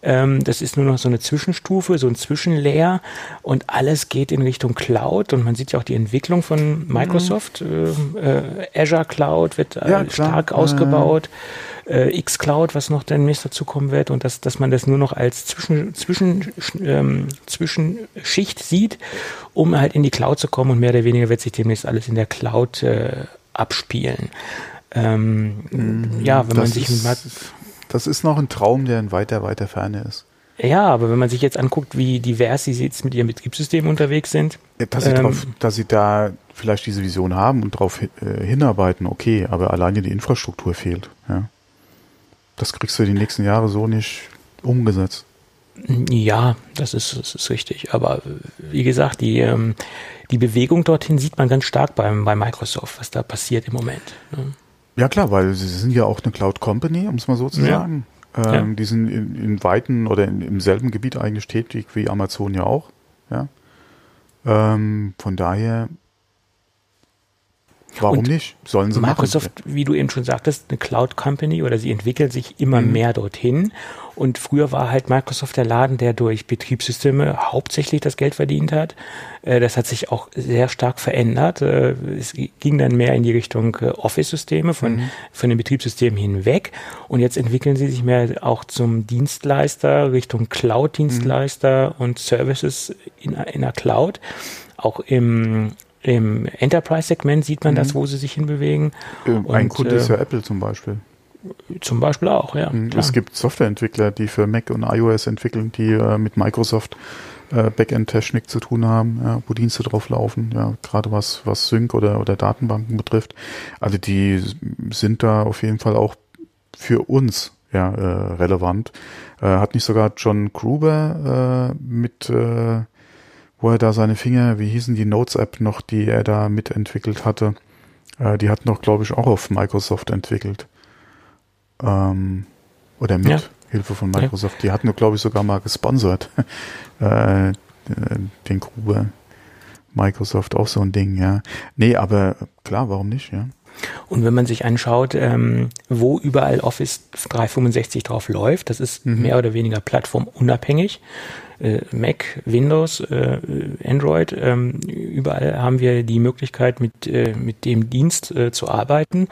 Ähm, das ist nur noch so eine Zwischenstufe, so ein Zwischenlayer und alles geht in Richtung Cloud und man sieht ja auch die Entwicklung von Microsoft. Mhm. Äh, äh, Azure Cloud wird äh, ja, stark ausgebaut. Äh, xCloud, was noch demnächst dazu kommen wird und dass, dass man das nur noch als Zwischen, Zwischen, ähm, Zwischenschicht sieht, um halt in die Cloud zu kommen und mehr oder weniger wird sich demnächst alles in der Cloud äh, abspielen. Ähm, mhm. ja, wenn man sich mit das ist noch ein Traum, der in weiter, weiter Ferne ist. Ja, aber wenn man sich jetzt anguckt, wie divers sie jetzt mit ihrem Betriebssystem unterwegs sind. Ja, dass, sie ähm, drauf, dass sie da vielleicht diese Vision haben und darauf äh, hinarbeiten, okay, aber alleine die Infrastruktur fehlt. Ja. Das kriegst du die nächsten Jahre so nicht umgesetzt. Ja, das ist, das ist richtig. Aber wie gesagt, die, ähm, die Bewegung dorthin sieht man ganz stark beim, bei Microsoft, was da passiert im Moment. Ne? Ja klar, weil sie sind ja auch eine Cloud Company, um es mal so zu sagen. Ja. Ähm, ja. Die sind in, in weiten oder in, im selben Gebiet eigentlich tätig wie Amazon ja auch. Ja. Ähm, von daher Warum und nicht? Sollen sie Microsoft, machen. wie du eben schon sagtest, eine Cloud Company oder sie entwickelt sich immer mhm. mehr dorthin. Und früher war halt Microsoft der Laden, der durch Betriebssysteme hauptsächlich das Geld verdient hat. Äh, das hat sich auch sehr stark verändert. Äh, es ging dann mehr in die Richtung äh, Office-Systeme von, mhm. von den Betriebssystemen hinweg. Und jetzt entwickeln sie sich mehr auch zum Dienstleister, Richtung Cloud-Dienstleister mhm. und Services in, in der Cloud. Auch im im Enterprise-Segment sieht man mhm. das, wo sie sich hinbewegen. Ähm, ein und, Kunde äh, ist ja Apple zum Beispiel. Zum Beispiel auch, ja. Mhm. Klar. Es gibt Softwareentwickler, die für Mac und iOS entwickeln, die äh, mit Microsoft äh, Backend-Technik zu tun haben, ja, wo Dienste drauf laufen, ja, gerade was, was Sync oder, oder Datenbanken betrifft. Also die sind da auf jeden Fall auch für uns ja, äh, relevant. Äh, hat nicht sogar John Gruber äh, mit äh, wo er da seine Finger, wie hießen die Notes-App noch, die er da mitentwickelt hatte, äh, die hat noch, glaube ich, auch auf Microsoft entwickelt. Ähm, oder mit ja. Hilfe von Microsoft. Ja. Die hatten, glaube ich, sogar mal gesponsert. [laughs] äh, den Grube. Microsoft auch so ein Ding, ja. Nee, aber klar, warum nicht, ja. Und wenn man sich anschaut, ähm, wo überall Office 365 drauf läuft, das ist mhm. mehr oder weniger plattformunabhängig äh, Mac, Windows, äh, Android, ähm, überall haben wir die Möglichkeit, mit, äh, mit dem Dienst äh, zu arbeiten.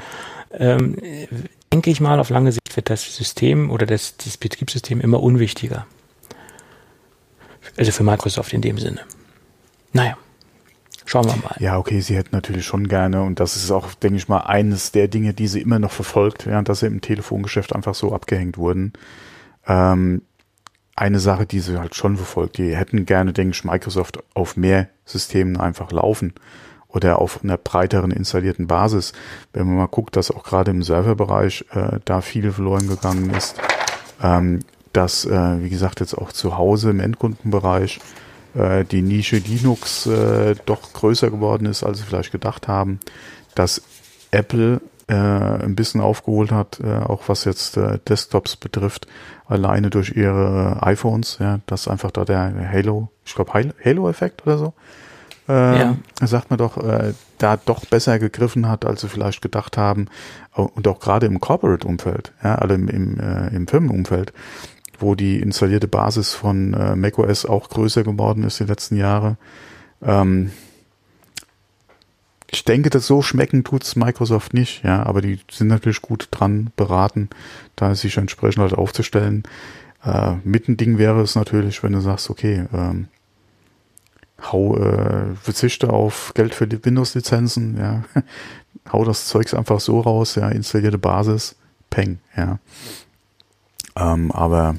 Ähm, denke ich mal, auf lange Sicht wird das System oder das, das Betriebssystem immer unwichtiger. Also für Microsoft in dem Sinne. Naja. Schauen wir mal. Ja, okay, sie hätten natürlich schon gerne, und das ist auch, denke ich mal, eines der Dinge, die sie immer noch verfolgt, ja, dass sie im Telefongeschäft einfach so abgehängt wurden. Ähm, eine Sache, die sie halt schon verfolgt, die hätten gerne, denke ich, Microsoft auf mehr Systemen einfach laufen oder auf einer breiteren installierten Basis. Wenn man mal guckt, dass auch gerade im Serverbereich äh, da viel verloren gegangen ist, ähm, dass, äh, wie gesagt, jetzt auch zu Hause im Endkundenbereich die Nische Linux äh, doch größer geworden ist, als sie vielleicht gedacht haben, dass Apple äh, ein bisschen aufgeholt hat, äh, auch was jetzt äh, Desktops betrifft, alleine durch ihre iPhones, ja, dass einfach da der Halo, ich glaube Halo-Effekt oder so, äh, ja. sagt man doch, äh, da doch besser gegriffen hat, als sie vielleicht gedacht haben. Und auch gerade im Corporate-Umfeld, ja, also im, im, äh, im Firmenumfeld, wo die installierte Basis von äh, macOS auch größer geworden ist die letzten Jahre. Ähm, ich denke, dass so schmecken tut's Microsoft nicht, ja, aber die sind natürlich gut dran beraten, da sich entsprechend halt aufzustellen. Äh, mit ein Ding wäre es natürlich, wenn du sagst, okay, ähm, hau, äh, verzichte auf Geld für die Windows-Lizenzen, ja, [laughs] hau das Zeugs einfach so raus, ja, installierte Basis, peng, ja. Ähm, aber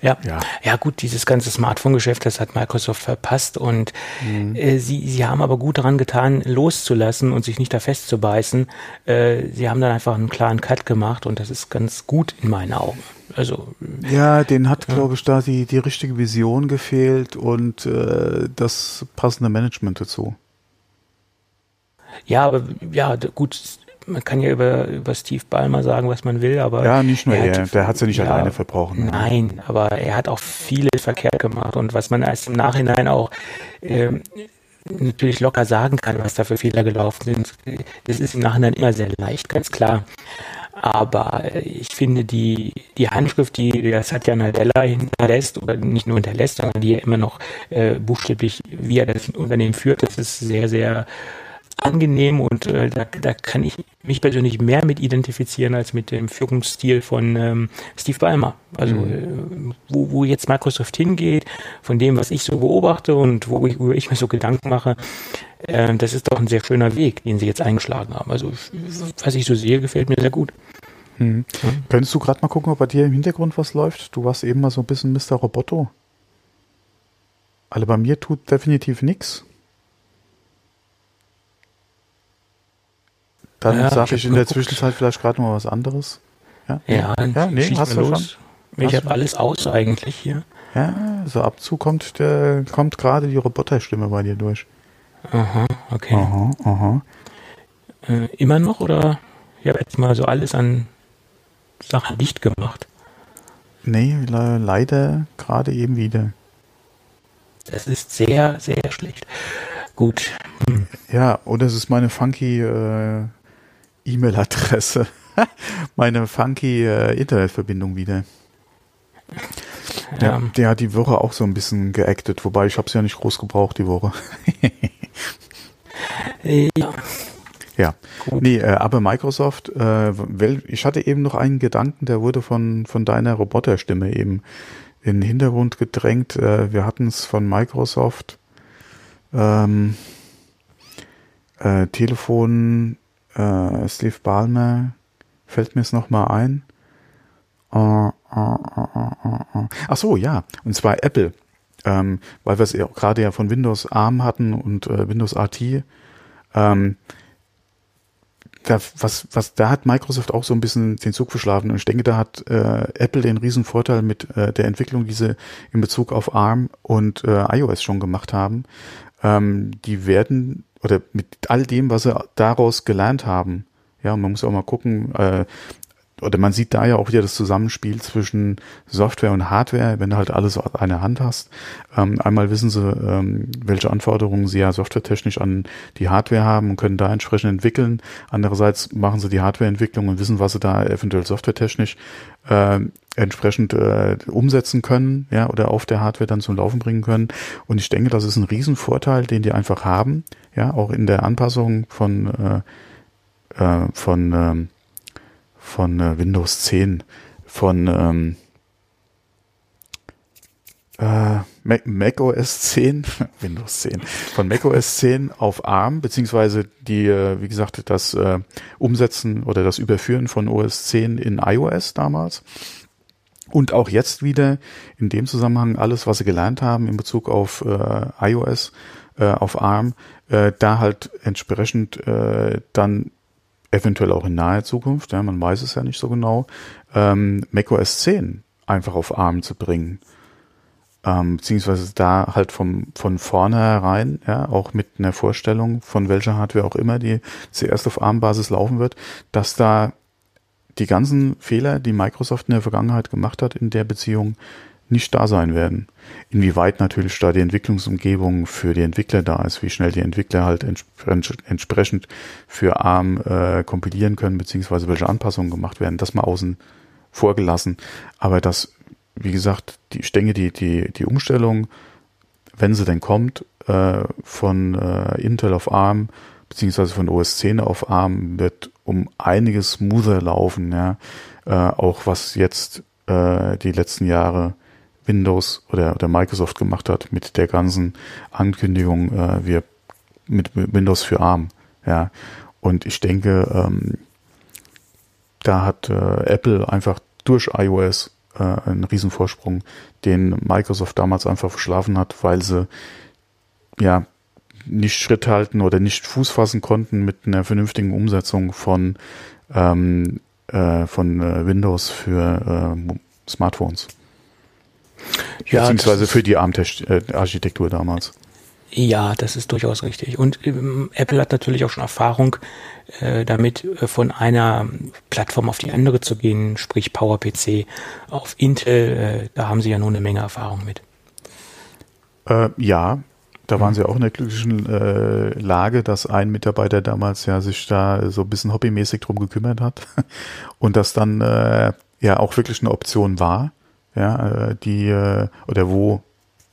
ja. ja, ja, gut, dieses ganze Smartphone-Geschäft, das hat Microsoft verpasst und mhm. äh, sie, sie haben aber gut daran getan, loszulassen und sich nicht da festzubeißen. Äh, sie haben dann einfach einen klaren Cut gemacht und das ist ganz gut in meinen Augen. Also ja, den hat, ja. glaube ich, da die die richtige Vision gefehlt und äh, das passende Management dazu. Ja, aber ja, gut, man kann ja über, über Steve Ballmer sagen, was man will, aber. Ja, nicht nur er, er. der hat es ja nicht ja, alleine verbrochen. Nein, aber er hat auch vieles verkehrt gemacht und was man erst im Nachhinein auch ähm, natürlich locker sagen kann, was da für Fehler gelaufen sind. Das ist im Nachhinein immer sehr leicht, ganz klar. Aber ich finde, die, die Handschrift, die der Satya Nadella hinterlässt, oder nicht nur hinterlässt, sondern die er immer noch äh, buchstäblich, wie er das Unternehmen führt, das ist sehr, sehr angenehm und äh, da, da kann ich mich persönlich mehr mit identifizieren als mit dem Führungsstil von ähm, Steve Ballmer. Also mhm. äh, wo, wo jetzt Microsoft hingeht, von dem, was ich so beobachte und wo ich, wo ich mir so Gedanken mache, äh, das ist doch ein sehr schöner Weg, den sie jetzt eingeschlagen haben. Also was ich so sehe, gefällt mir sehr gut. Mhm. Mhm. Könntest du gerade mal gucken, ob bei dir im Hintergrund was läuft? Du warst eben mal so ein bisschen Mr. Roboto. Also bei mir tut definitiv nichts. Dann ja, sage ich in der Zwischenzeit vielleicht gerade mal was anderes. Ja, ja, ja nee, hast du los. schon. Ich habe alles aus eigentlich hier. Ja, so ab zu kommt, der, kommt gerade die Roboterstimme bei dir durch. Aha, okay. Aha, aha. Äh, immer noch oder ich habe jetzt mal so alles an Sachen dicht gemacht? Nee, le leider gerade eben wieder. Das ist sehr, sehr schlecht. Gut. Hm. Ja, oder es ist meine funky äh, E-Mail-Adresse. [laughs] Meine funky äh, Internetverbindung wieder. Ja, ähm. der hat die Woche auch so ein bisschen geactet, wobei ich habe es ja nicht groß gebraucht die Woche. ja. Ja, Gut. nee, äh, aber Microsoft, äh, ich hatte eben noch einen Gedanken, der wurde von, von deiner Roboterstimme eben in den Hintergrund gedrängt. Äh, wir hatten es von Microsoft ähm, äh, Telefon äh, Steve Ballmer fällt mir es nochmal ein. Uh, uh, uh, Ach so, ja, und zwar Apple, ähm, weil wir es ja gerade ja von Windows ARM hatten und äh, Windows RT. Ähm, da, was, was, da hat Microsoft auch so ein bisschen den Zug verschlafen und ich denke, da hat äh, Apple den riesen Vorteil mit äh, der Entwicklung, die sie in Bezug auf ARM und äh, iOS schon gemacht haben. Ähm, die werden oder mit all dem, was sie daraus gelernt haben. Ja, man muss auch mal gucken, äh, oder man sieht da ja auch wieder das Zusammenspiel zwischen Software und Hardware, wenn du halt alles auf einer Hand hast. Ähm, einmal wissen sie, ähm, welche Anforderungen sie ja softwaretechnisch an die Hardware haben und können da entsprechend entwickeln. Andererseits machen sie die Hardwareentwicklung und wissen, was sie da eventuell softwaretechnisch äh, entsprechend äh, umsetzen können, ja, oder auf der Hardware dann zum Laufen bringen können. Und ich denke, das ist ein Riesenvorteil, den die einfach haben, ja, auch in der Anpassung von äh, äh, von ähm, von äh, Windows 10, von ähm, äh, Mac, Mac OS 10, [laughs] Windows 10, von Mac OS 10 auf ARM, beziehungsweise die, äh, wie gesagt, das äh, Umsetzen oder das Überführen von OS 10 in iOS damals. Und auch jetzt wieder in dem Zusammenhang alles, was sie gelernt haben in Bezug auf äh, iOS, äh, auf ARM, äh, da halt entsprechend dann eventuell auch in naher Zukunft, ja, man weiß es ja nicht so genau, ähm, macOS 10 einfach auf ARM zu bringen. Ähm, beziehungsweise da halt vom, von vornherein, ja, auch mit einer Vorstellung von welcher Hardware auch immer, die zuerst auf ARM-Basis laufen wird, dass da die ganzen Fehler, die Microsoft in der Vergangenheit gemacht hat in der Beziehung, nicht da sein werden. Inwieweit natürlich da die Entwicklungsumgebung für die Entwickler da ist, wie schnell die Entwickler halt entsprechend für ARM äh, kompilieren können, beziehungsweise welche Anpassungen gemacht werden, das mal außen vorgelassen. Aber das, wie gesagt, die, ich denke, die, die, die Umstellung, wenn sie denn kommt, äh, von äh, Intel auf ARM, beziehungsweise von OS 10 auf ARM, wird um einiges smoother laufen, ja. Äh, auch was jetzt äh, die letzten Jahre Windows oder, oder Microsoft gemacht hat mit der ganzen Ankündigung, äh, wir mit, Windows für ARM. Ja. Und ich denke, ähm, da hat äh, Apple einfach durch iOS äh, einen Riesenvorsprung, den Microsoft damals einfach verschlafen hat, weil sie ja nicht Schritt halten oder nicht Fuß fassen konnten mit einer vernünftigen Umsetzung von ähm, äh, von äh, Windows für äh, Smartphones. Ja, Beziehungsweise für die ARM-Architektur damals. Ja, das ist durchaus richtig. Und ähm, Apple hat natürlich auch schon Erfahrung äh, damit, äh, von einer Plattform auf die andere zu gehen, sprich PowerPC auf Intel. Äh, da haben sie ja nur eine Menge Erfahrung mit. Äh, ja, da waren mhm. sie auch in der glücklichen äh, Lage, dass ein Mitarbeiter damals ja sich da so ein bisschen hobbymäßig drum gekümmert hat [laughs] und das dann äh, ja auch wirklich eine Option war ja, äh, die äh, oder wo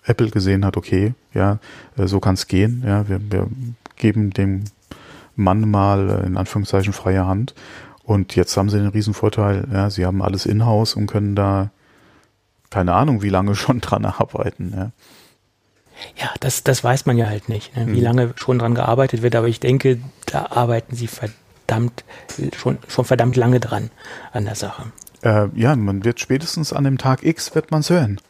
Apple gesehen hat, okay, ja, äh, so kann es gehen, ja, wir, wir geben dem Mann mal in Anführungszeichen freie Hand und jetzt haben sie den riesen Vorteil, ja, sie haben alles in-house und können da keine Ahnung, wie lange [laughs] schon dran arbeiten, ja. Ja, das, das weiß man ja halt nicht, ne? wie hm. lange schon dran gearbeitet wird, aber ich denke, da arbeiten sie verdammt, schon, schon verdammt lange dran an der Sache. Äh, ja, man wird spätestens an dem Tag X wird man es hören.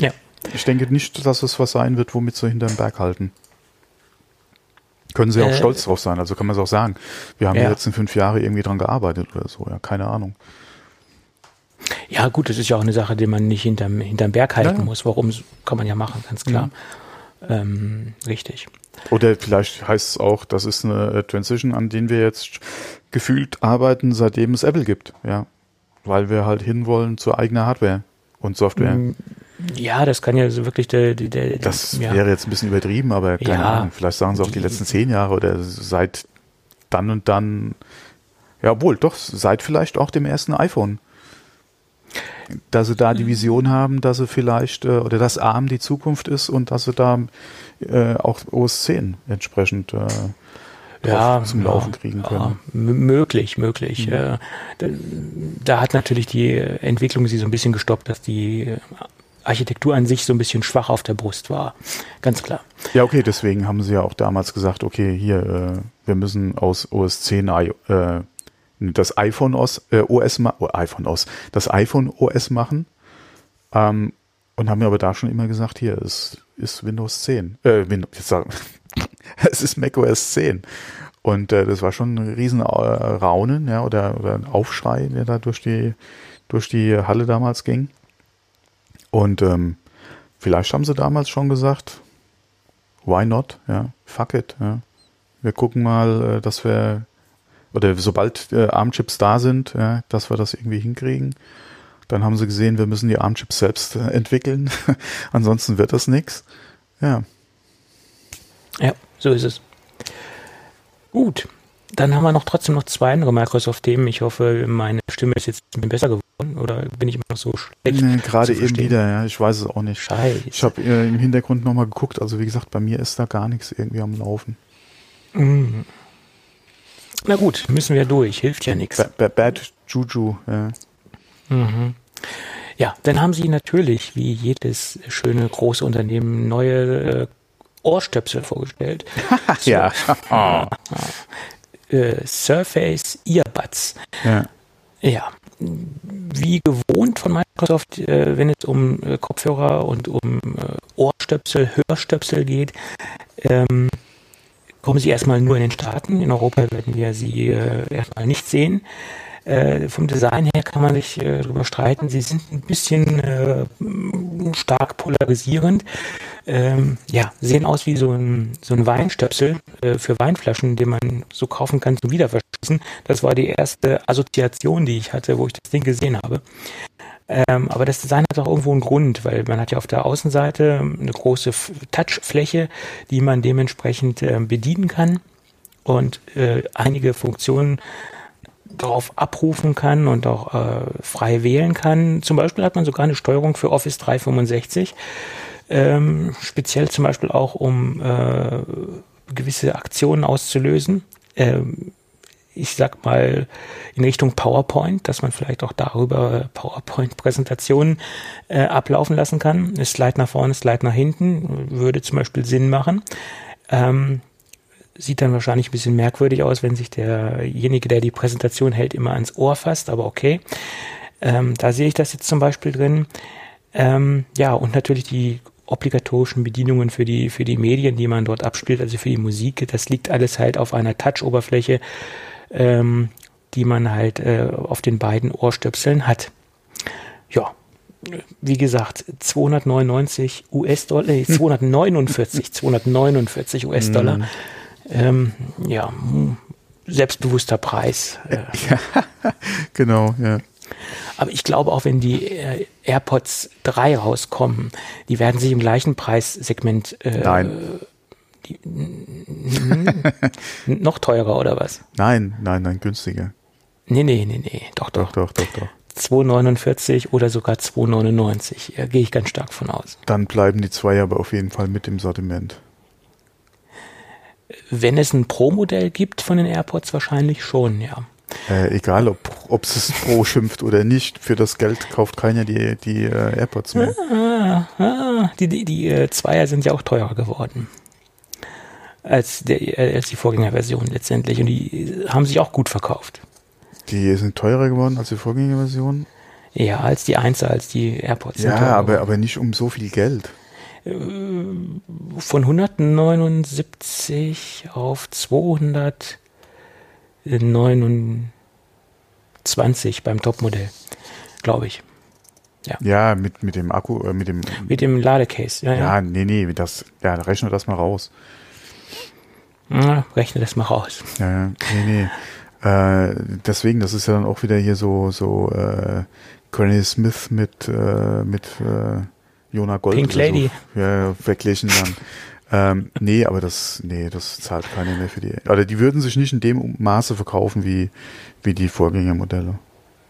Ja. Ich denke nicht, dass es was sein wird, womit sie hinterm Berg halten. Können sie auch äh, stolz drauf sein, also kann man es auch sagen. Wir haben ja. die letzten fünf Jahre irgendwie dran gearbeitet oder so, ja, keine Ahnung. Ja, gut, das ist ja auch eine Sache, die man nicht hinterm, hinterm Berg halten ja. muss. Warum kann man ja machen, ganz klar. Mhm. Ähm, richtig. Oder vielleicht heißt es auch, das ist eine Transition, an denen wir jetzt gefühlt arbeiten, seitdem es Apple gibt. Ja, weil wir halt hinwollen zur eigenen Hardware und Software. Mm, ja, das kann ja so wirklich der. der, der das ja. wäre jetzt ein bisschen übertrieben, aber keine ja. Ahnung. Vielleicht sagen sie auch die letzten zehn Jahre oder seit dann und dann. Ja, obwohl, doch, seit vielleicht auch dem ersten iPhone. Dass sie da die mhm. Vision haben, dass sie vielleicht, äh, oder dass ARM die Zukunft ist und dass sie da äh, auch OS 10 entsprechend äh, ja, zum Laufen ja, kriegen können. Ja, möglich, möglich. Mhm. Äh, da, da, hat natürlich die Entwicklung sie so ein bisschen gestoppt, dass die Architektur an sich so ein bisschen schwach auf der Brust war. Ganz klar. Ja, okay, deswegen haben sie ja auch damals gesagt, okay, hier, äh, wir müssen aus OS 10 äh, das iPhone OS, äh, OS oh, iPhone OS, das iPhone OS machen. Ähm, und haben mir aber da schon immer gesagt, hier ist, ist Windows 10. Äh, Windows, jetzt sagen, [laughs] es ist macOS 10. Und äh, das war schon ein riesen äh, Raunen, ja, oder, oder ein Aufschrei, der da durch die, durch die Halle damals ging. Und ähm, vielleicht haben sie damals schon gesagt, why not? Ja, fuck it. Ja. Wir gucken mal, äh, dass wir, oder sobald äh, ARM-Chips da sind, ja, dass wir das irgendwie hinkriegen. Dann haben sie gesehen, wir müssen die ARM-Chips selbst äh, entwickeln. [laughs] Ansonsten wird das nichts. Ja. Ja, so ist es. Gut, dann haben wir noch trotzdem noch zwei andere Microsoft-Themen. Ich hoffe, meine Stimme ist jetzt ein bisschen besser geworden oder bin ich immer noch so schlecht? Nee, gerade eben wieder, ja. Ich weiß es auch nicht. Scheiße. Ich habe äh, im Hintergrund nochmal geguckt. Also wie gesagt, bei mir ist da gar nichts irgendwie am Laufen. Mhm. Na gut, müssen wir durch. Hilft ja nichts. Bad Juju, ja. Mhm. Ja, dann haben sie natürlich, wie jedes schöne große Unternehmen, neue äh, Ohrstöpsel vorgestellt. [laughs] ja. äh, Surface Earbuds. ja. Ja, wie gewohnt von Microsoft, äh, wenn es um äh, Kopfhörer und um äh, Ohrstöpsel, Hörstöpsel geht, ähm, kommen sie erstmal nur in den Staaten. In Europa werden wir sie äh, erstmal nicht sehen. Äh, vom Design her kann man sich äh, darüber streiten. Sie sind ein bisschen äh, stark polarisierend. Ähm, ja, sehen aus wie so ein, so ein Weinstöpsel äh, für Weinflaschen, den man so kaufen kann zum Wiederverschließen. Das war die erste Assoziation, die ich hatte, wo ich das Ding gesehen habe. Ähm, aber das Design hat auch irgendwo einen Grund, weil man hat ja auf der Außenseite eine große Touchfläche, die man dementsprechend äh, bedienen kann und äh, einige Funktionen darauf abrufen kann und auch äh, frei wählen kann. Zum Beispiel hat man sogar eine Steuerung für Office 365, ähm, speziell zum Beispiel auch um äh, gewisse Aktionen auszulösen. Ähm, ich sag mal in Richtung PowerPoint, dass man vielleicht auch darüber PowerPoint-Präsentationen äh, ablaufen lassen kann. Slide nach vorne, Slide nach hinten würde zum Beispiel Sinn machen. Ähm, sieht dann wahrscheinlich ein bisschen merkwürdig aus, wenn sich derjenige, der die Präsentation hält, immer ans Ohr fasst, aber okay. Ähm, da sehe ich das jetzt zum Beispiel drin. Ähm, ja, und natürlich die obligatorischen Bedienungen für die, für die Medien, die man dort abspielt, also für die Musik. Das liegt alles halt auf einer Touch-Oberfläche, ähm, die man halt äh, auf den beiden Ohrstöpseln hat. Ja, wie gesagt, 299 US-Dollar, äh, 249, 249 US-Dollar. Ähm, ja, selbstbewusster Preis. Äh. [laughs] Ja, genau, ja. Aber ich glaube auch, wenn die äh, AirPods 3 rauskommen, die werden sich im gleichen Preissegment äh, Nein. Die, [laughs] noch teurer oder was? Nein, nein, nein, günstiger. Nee, nee, nee, nee, doch, doch. Doch, doch, doch, doch. 2,49 oder sogar 2,99. Ja, gehe ich ganz stark von aus. Dann bleiben die zwei aber auf jeden Fall mit im Sortiment. Wenn es ein Pro-Modell gibt von den AirPods, wahrscheinlich schon, ja. Äh, egal, ob, ob es Pro [laughs] schimpft oder nicht, für das Geld kauft keiner die, die äh, AirPods mehr. Ah, ah, die die, die äh, Zweier sind ja auch teurer geworden als, der, äh, als die Vorgängerversion letztendlich und die haben sich auch gut verkauft. Die sind teurer geworden als die Vorgängerversion? Ja, als die Einser, als die AirPods. Ja, aber, aber nicht um so viel Geld. Äh, von 179 auf 229 beim Topmodell, glaube ich. Ja. ja, mit, mit dem Akku, äh, mit dem. Mit dem Ladecase, ja. Ja, ja. nee, nee, das, ja, rechne das mal raus. Ja, rechne das mal raus. Ja, ja, nee, nee. Äh, deswegen, das ist ja dann auch wieder hier so, so, äh, Granny Smith mit, äh, mit, äh, Jona Gold Pink Lady. So, ja, verglichen dann. Ähm, nee, aber das, nee, das zahlt keiner mehr für die. Oder die würden sich nicht in dem Maße verkaufen wie, wie die Vorgängermodelle.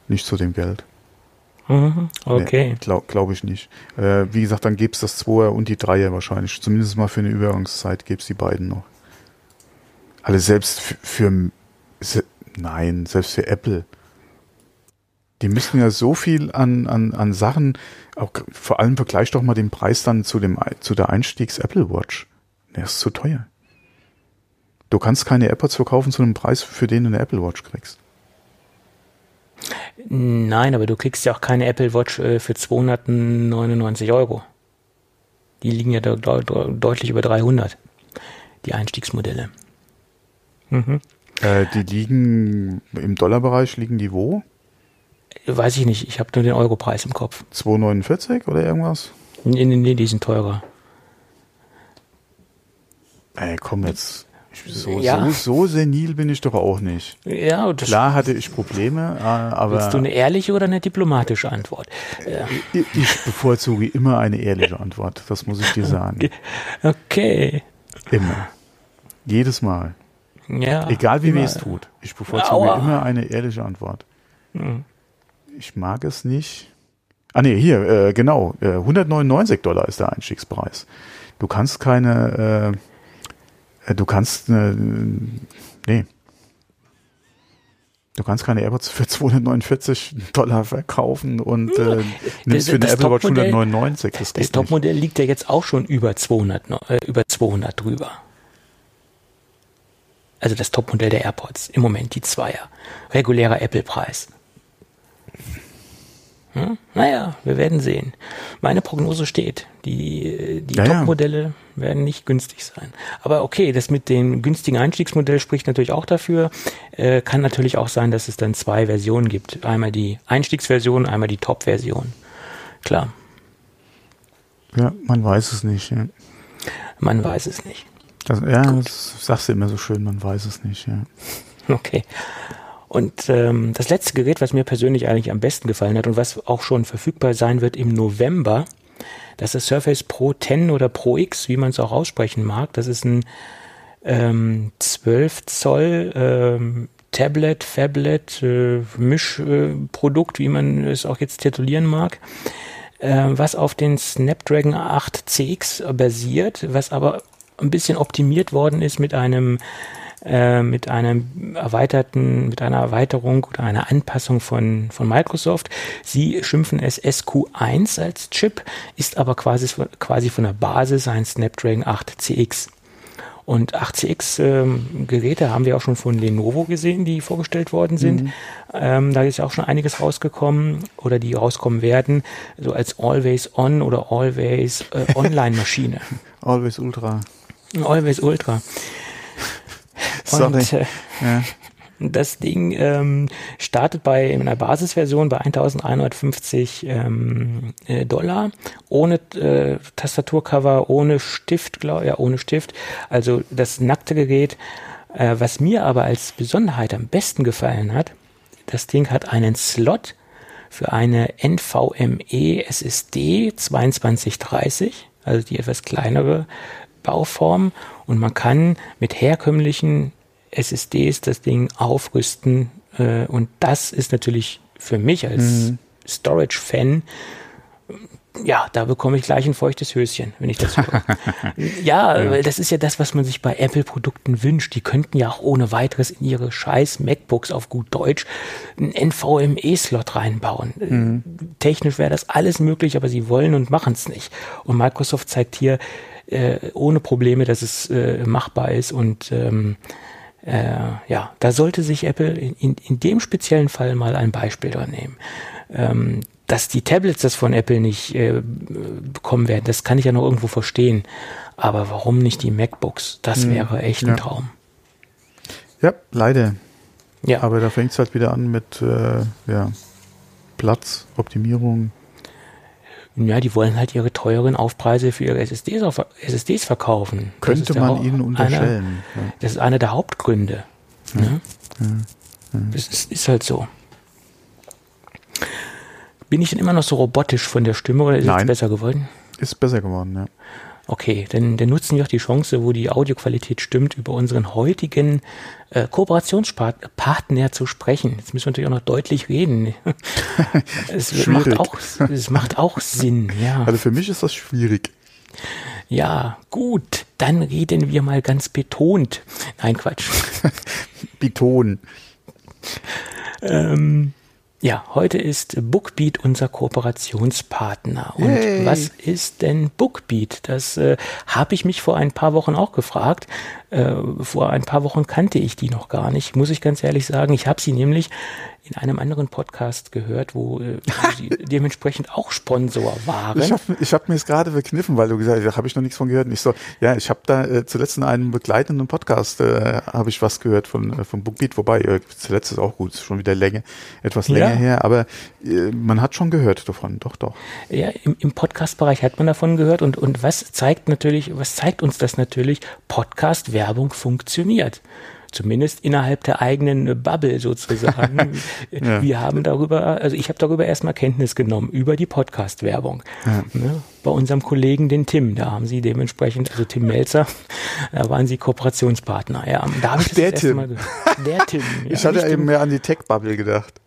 Nicht zu dem Geld. Mhm, okay. Nee, Glaube glaub ich nicht. Äh, wie gesagt, dann gäbe es das Zweier und die Dreier wahrscheinlich. Zumindest mal für eine Übergangszeit gäbe es die beiden noch. Also selbst für, für se, nein, selbst für Apple die müssen ja so viel an, an, an Sachen, auch vor allem vergleich doch mal den Preis dann zu dem zu der Einstiegs Apple Watch. Der ist zu teuer. Du kannst keine AirPods verkaufen zu einem Preis, für den du eine Apple Watch kriegst. Nein, aber du kriegst ja auch keine Apple Watch äh, für 299 Euro. Die liegen ja de de deutlich über 300, die Einstiegsmodelle. Mhm. Äh, die liegen im Dollarbereich, liegen die wo? Weiß ich nicht, ich habe nur den Europreis im Kopf. 2,49 oder irgendwas? Nee, nee, nee, die sind teurer. Ey, komm jetzt. So, ja. so, so senil bin ich doch auch nicht. Ja, Klar hatte ich Probleme, äh, aber. Willst du eine ehrliche oder eine diplomatische Antwort? Ich, ich bevorzuge immer eine ehrliche Antwort, das muss ich dir sagen. Okay. Immer. Jedes Mal. Ja. Egal wie weh es tut. Ich bevorzuge Aua. immer eine ehrliche Antwort. Hm ich mag es nicht. Ah nee, hier, äh, genau, äh, 199 Dollar ist der Einstiegspreis. Du kannst keine, äh, äh du kannst, äh, nee. Du kannst keine AirPods für [laughs] 249 Dollar verkaufen und äh, nimmst für das eine Apple Watch Topmodell- 199. Das, Das. Topmodell liegt ja jetzt auch schon über 200, no- äh, über 200 drüber. Also das Topmodell der AirPods. Im Moment die Zweier. Regulärer Apple-Preis. Hm? Naja, wir werden sehen. Meine Prognose steht. Die, die Ja, ja. Top-Modelle werden nicht günstig sein. Aber okay, das mit dem günstigen Einstiegsmodell spricht natürlich auch dafür. Äh, kann natürlich auch sein, dass es dann zwei Versionen gibt. Einmal die Einstiegsversion, einmal die Top-Version. Klar, Ja, man weiß es nicht. Ja, man weiß es nicht. das, ja das sagst du immer so schön, man weiß es nicht. Ja. [laughs] Okay. Und ähm, das letzte Gerät, was mir persönlich eigentlich am besten gefallen hat und was auch schon verfügbar sein wird im November, das ist Surface Pro 10 oder Pro X, wie man es auch aussprechen mag. Das ist ein ähm, 12 Zoll ähm, Tablet, Fablet, äh, Mischprodukt, äh, wie man es auch jetzt titulieren mag, äh, was auf den Snapdragon 8 CX basiert, was aber ein bisschen optimiert worden ist mit einem äh, mit einem erweiterten, mit einer Erweiterung oder einer Anpassung von, von Microsoft. Sie schimpfen es SQ1 als Chip, ist aber quasi, quasi von der Basis ein Snapdragon 8 CX. Und 8CX ähm, Geräte haben wir auch schon von Lenovo gesehen, die vorgestellt worden sind. Ähm, da ist ja auch schon einiges rausgekommen oder die rauskommen werden, so als Always On oder Always äh, Online Maschine. [laughs] Always Ultra. Always Ultra. Sorry. [laughs] Und, äh, Ja. das Ding ähm, startet bei in einer Basisversion bei 1150 ähm, äh, Dollar, ohne äh, Tastaturcover, ohne Stift, glaub, ja, ohne Stift. Also das nackte Gerät. Äh, was mir aber als Besonderheit am besten gefallen hat, das Ding hat einen Slot für eine NVMe SSD 2230, also die etwas kleinere Bauform. Und man kann mit herkömmlichen SSDs das Ding aufrüsten. Äh, und das ist natürlich für mich als Storage-Fan, ja, da bekomme ich gleich ein feuchtes Höschen, wenn ich das höre. [laughs] ja, weil das ist ja das, was man sich bei Apple-Produkten wünscht. Die könnten ja auch ohne weiteres in ihre scheiß MacBooks auf gut Deutsch einen NVMe-Slot reinbauen. Technisch wäre das alles möglich, aber sie wollen und machen es nicht. Und Microsoft zeigt hier äh, ohne Probleme, dass es äh, machbar ist und ähm, äh, ja, da sollte sich Apple in, in, in dem speziellen Fall mal ein Beispiel dran nehmen. Ähm, dass die Tablets das von Apple nicht äh, bekommen werden, das kann ich ja noch irgendwo verstehen. Aber warum nicht die MacBooks? Das wäre echt ein ja. Traum. ja, leider. Ja, Aber da fängt es halt wieder an mit äh, ja, Platz, Optimierung. Ja, die wollen halt ihre teuren Aufpreise für ihre SSDs, auf, SSDs verkaufen. Könnte ja man ihnen einer- unterstellen. ja. Das ist einer der Hauptgründe. Ne? Das ist, ist halt so. Bin ich denn immer noch so robotisch von der Stimme oder ist es Nein. jetzt besser geworden? Ist besser geworden, ja. Okay, dann, dann nutzen wir auch die Chance, wo die Audioqualität stimmt, über unseren heutigen äh, Kooperationspartner zu sprechen. Jetzt müssen wir natürlich auch noch deutlich reden. [laughs] es, macht auch, es macht auch Sinn, ja. Also für mich ist das schwierig. Ja, gut, dann reden wir mal ganz betont. Nein, Quatsch. [laughs] Beton. Ähm, ja, heute ist Bookbeat unser Kooperationspartner. Und Yay. was ist denn Bookbeat? Das äh, habe ich mich vor ein paar Wochen auch gefragt. Äh, vor ein paar Wochen kannte ich die noch gar nicht, muss ich ganz ehrlich sagen. Ich habe sie nämlich in einem anderen Podcast gehört, wo, äh, sie [laughs] dementsprechend auch Sponsor waren. Ich habe hab mir es gerade verkniffen, weil du gesagt hast, da habe ich noch nichts von gehört. Und ich so, ja, ich habe da äh, zuletzt in einem begleitenden Podcast äh, habe ich was gehört von äh, vom Bookbeat, wobei äh, zuletzt ist auch gut, ist schon wieder Länge, etwas länger Ja. her, aber äh, man hat schon gehört davon, doch, doch. Ja, im, im Podcast-Bereich hat man davon gehört und, und was zeigt natürlich, was zeigt uns das natürlich? Podcast-Werbung funktioniert. Zumindest innerhalb der eigenen Bubble sozusagen. [laughs] Ja. Wir haben darüber, also ich habe darüber erstmal Kenntnis genommen, über die Podcast-Werbung. Ne? Bei unserem Kollegen, den Tim, da haben sie dementsprechend, also Tim Melzer, [laughs] da waren sie Kooperationspartner. Ja, da habe ich der das Tim. Der Tim. [laughs] Ja, ich hatte eben mehr an die Tech-Bubble gedacht.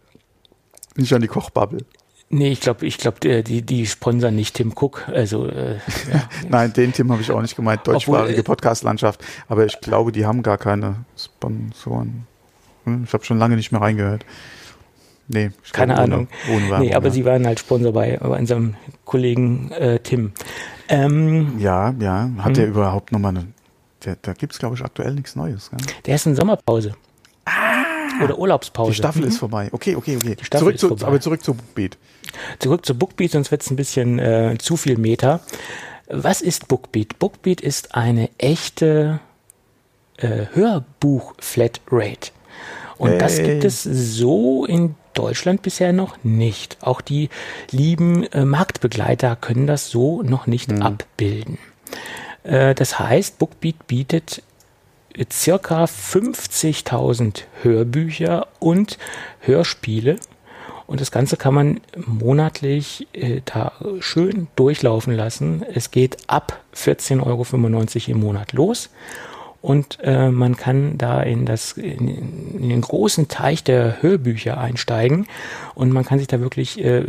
Nicht an die Koch-Bubble. Nee, ich glaube, ich glaube, die, die sponsern nicht Tim Cook. Also äh, ja. [laughs] Nein, den Tim habe ich auch nicht gemeint, deutschsprachige äh, Podcast-Landschaft. Aber ich glaube, die haben gar keine Sponsoren. Hm, ich habe schon lange nicht mehr reingehört. Nee, keine ohne, Ahnung. Ohne Werbung, nee, aber ja. sie waren halt Sponsor bei, bei unserem Kollegen äh, Tim. Ähm, ja, ja. Hat der hm. überhaupt nochmal eine. Der, da gibt es, glaube ich, aktuell nichts Neues. Gell? Der ist in Sommerpause. Ah, Oder Urlaubspause. Die Staffel mhm. ist vorbei. Okay, okay, okay. Zurück zu, vorbei. Aber zurück zu Bookbeat. Zurück zu Bookbeat, sonst wird es ein bisschen äh, zu viel Meter. Was ist Bookbeat? Bookbeat ist eine echte äh, Hörbuch-Flatrate. Und hey. das gibt es so in Deutschland bisher noch nicht. Auch die lieben äh, Marktbegleiter können das so noch nicht mhm. abbilden. Äh, das heißt, Bookbeat bietet circa 50.000 Hörbücher und Hörspiele. Und das Ganze kann man monatlich äh, da schön durchlaufen lassen. Es geht ab 14,95 Euro im Monat los. Und äh, man kann da in, das, in, in, den großen Teich der Hörbücher einsteigen und man kann sich da wirklich äh,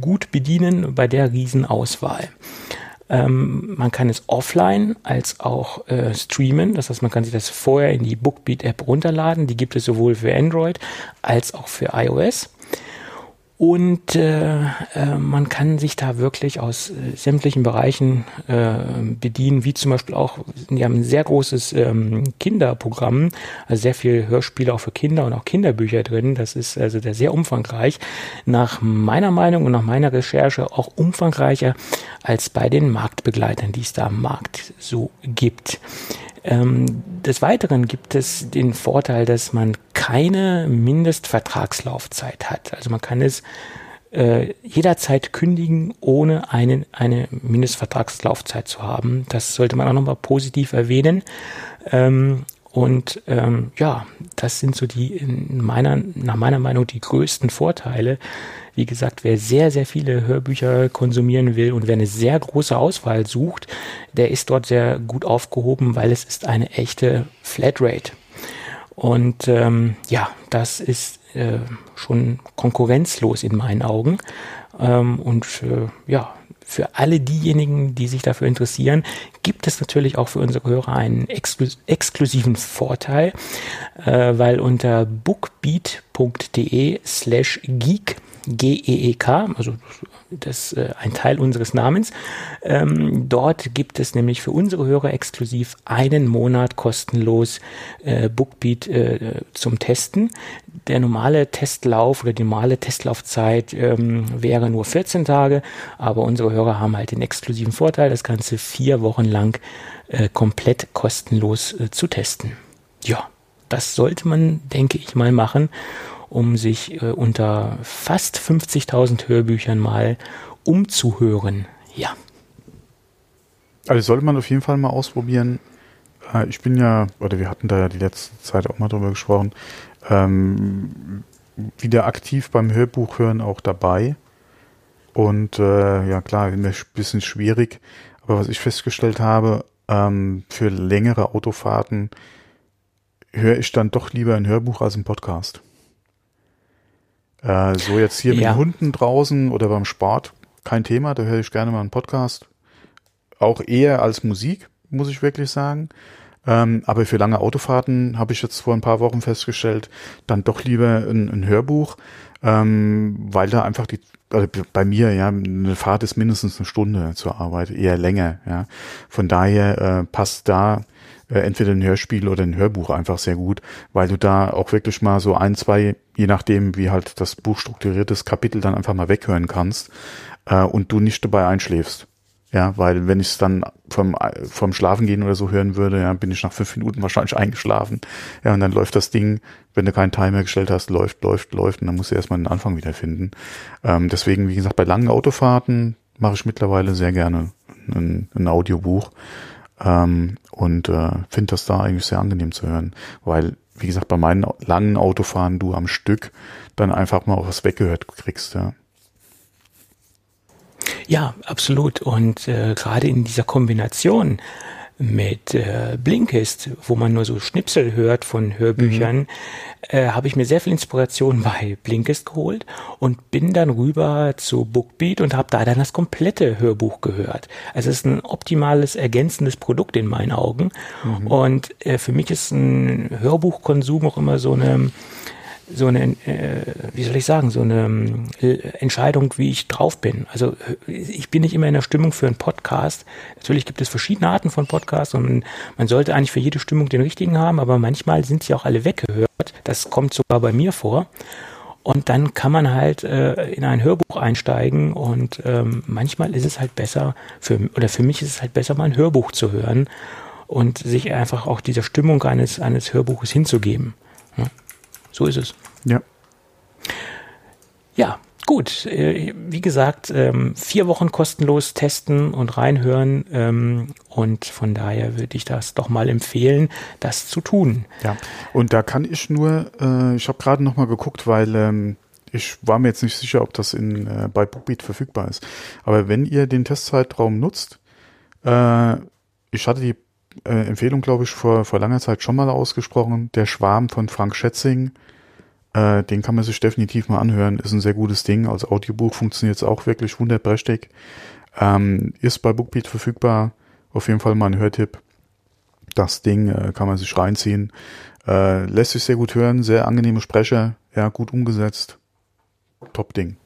gut bedienen bei der Riesenauswahl. Ähm, man kann es offline als auch äh, streamen. Das heißt, man kann sich das vorher in die Bookbeat-App runterladen. Die gibt es sowohl für Android als auch für iOS. Und äh, äh, man kann sich da wirklich aus äh, sämtlichen Bereichen äh, bedienen, wie zum Beispiel auch, die haben ein sehr großes ähm, Kinderprogramm, also sehr viel Hörspiele auch für Kinder und auch Kinderbücher drin. Das ist also sehr umfangreich. Nach meiner Meinung und nach meiner Recherche auch umfangreicher als bei den Marktbegleitern, die es da am Markt so gibt. Ähm, des Weiteren gibt es den Vorteil, dass man keine Mindestvertragslaufzeit hat. Also man kann es äh, jederzeit kündigen, ohne eine, eine Mindestvertragslaufzeit zu haben. Das sollte man auch nochmal positiv erwähnen. Ähm, und ähm, ja, das sind so die in meiner, nach meiner Meinung die größten Vorteile. Wie gesagt, wer sehr, sehr viele Hörbücher konsumieren will und wer eine sehr große Auswahl sucht, der ist dort sehr gut aufgehoben, weil es ist eine echte Flatrate. Und ähm, ja, das ist äh, schon konkurrenzlos in meinen Augen. Ähm, und äh, ja, für alle diejenigen, die sich dafür interessieren, gibt es natürlich auch für unsere Hörer einen exklus exklusiven Vorteil, äh, weil unter bookbeat.de slash geek G-E-E-K, also das äh, ein Teil unseres Namens. Ähm, dort gibt es nämlich für unsere Hörer exklusiv einen Monat kostenlos äh, Bookbeat äh, zum Testen. Der normale Testlauf oder die normale Testlaufzeit ähm, wäre nur 14 Tage, aber unsere Hörer haben halt den exklusiven Vorteil, das Ganze vier Wochen lang äh, komplett kostenlos äh, zu testen. Ja, das sollte man, denke ich mal, machen um sich äh, unter fast 50.000 Hörbüchern mal umzuhören. Ja. Also sollte man auf jeden Fall mal ausprobieren. Äh, ich bin ja, oder wir hatten da ja die letzte Zeit auch mal drüber gesprochen, ähm, wieder aktiv beim Hörbuchhören auch dabei. Und äh, ja klar, ein bisschen schwierig. Aber was ich festgestellt habe, ähm, für längere Autofahrten höre ich dann doch lieber ein Hörbuch als ein Podcast. Äh, so jetzt hier ja. mit Hunden draußen oder beim Sport, kein Thema, da höre ich gerne mal einen Podcast. Auch eher als Musik, muss ich wirklich sagen. Ähm, aber für lange Autofahrten habe ich jetzt vor ein paar Wochen festgestellt, dann doch lieber ein, ein Hörbuch, ähm, weil da einfach die, also bei mir, ja, eine Fahrt ist mindestens eine Stunde zur Arbeit, eher länger, ja. Von daher äh, passt da äh, entweder ein Hörspiel oder ein Hörbuch einfach sehr gut, weil du da auch wirklich mal so ein, zwei, je nachdem, wie halt das Buch strukturiert ist, Kapitel dann einfach mal weghören kannst äh, und du nicht dabei einschläfst. Ja, weil wenn ich es dann vom, vom Schlafen gehen oder so hören würde, ja, bin ich nach fünf Minuten wahrscheinlich [laughs] eingeschlafen. Ja, und dann läuft das Ding, wenn du keinen Timer gestellt hast, läuft, läuft, läuft und dann musst du erstmal den Anfang wiederfinden. Ähm, deswegen, wie gesagt, bei langen Autofahrten mache ich mittlerweile sehr gerne ein, ein Audiobuch. Ähm, und äh, finde das da eigentlich sehr angenehm zu hören, weil, wie gesagt, bei meinen langen Autofahren du am Stück dann einfach mal was weggehört kriegst, ja. Ja, absolut. Und äh, gerade in dieser Kombination mit äh, Blinkist, wo man nur so Schnipsel hört von Hörbüchern, mhm. äh, habe ich mir sehr viel Inspiration [laughs] bei Blinkist geholt und bin dann rüber zu Bookbeat und habe da dann das komplette Hörbuch gehört. Also es ist ein optimales, ergänzendes Produkt in meinen Augen. Mhm. Und äh, für mich ist ein Hörbuchkonsum auch immer so eine so eine, äh, wie soll ich sagen, so eine äh, Entscheidung, wie ich drauf bin. Also äh, ich bin nicht immer in der Stimmung für einen Podcast. Natürlich gibt es verschiedene Arten von Podcasts und man sollte eigentlich für jede Stimmung den richtigen haben, aber manchmal sind sie auch alle weggehört. Das kommt sogar bei mir vor. Und dann kann man halt äh, in ein Hörbuch einsteigen und ähm, manchmal ist es halt besser, für, oder für mich ist es halt besser, mal ein Hörbuch zu hören und sich einfach auch dieser Stimmung eines, eines Hörbuches hinzugeben. So ist es. Ja. Ja, gut. Äh, wie gesagt, ähm, vier Wochen kostenlos testen und reinhören. Ähm, und von daher würde ich das doch mal empfehlen, das zu tun. Ja, und da kann ich nur, äh, ich habe gerade noch mal geguckt, weil ähm, ich war mir jetzt nicht sicher, ob das in, äh, bei Bookbeat verfügbar ist. Aber wenn ihr den Testzeitraum nutzt, ich hatte die Empfehlung, glaube ich, vor, vor langer Zeit schon mal ausgesprochen, der Schwarm von Frank Schätzing äh, den kann man sich definitiv mal anhören. Ist ein sehr gutes Ding. Als Audiobuch funktioniert es auch wirklich wunderprächtig. Ähm, ist bei Bookbeat verfügbar. Auf jeden Fall mal ein Hörtipp. Das Ding äh, kann man sich reinziehen. Äh, lässt sich sehr gut hören. Sehr angenehme Sprecher. Ja, gut umgesetzt. Top Ding.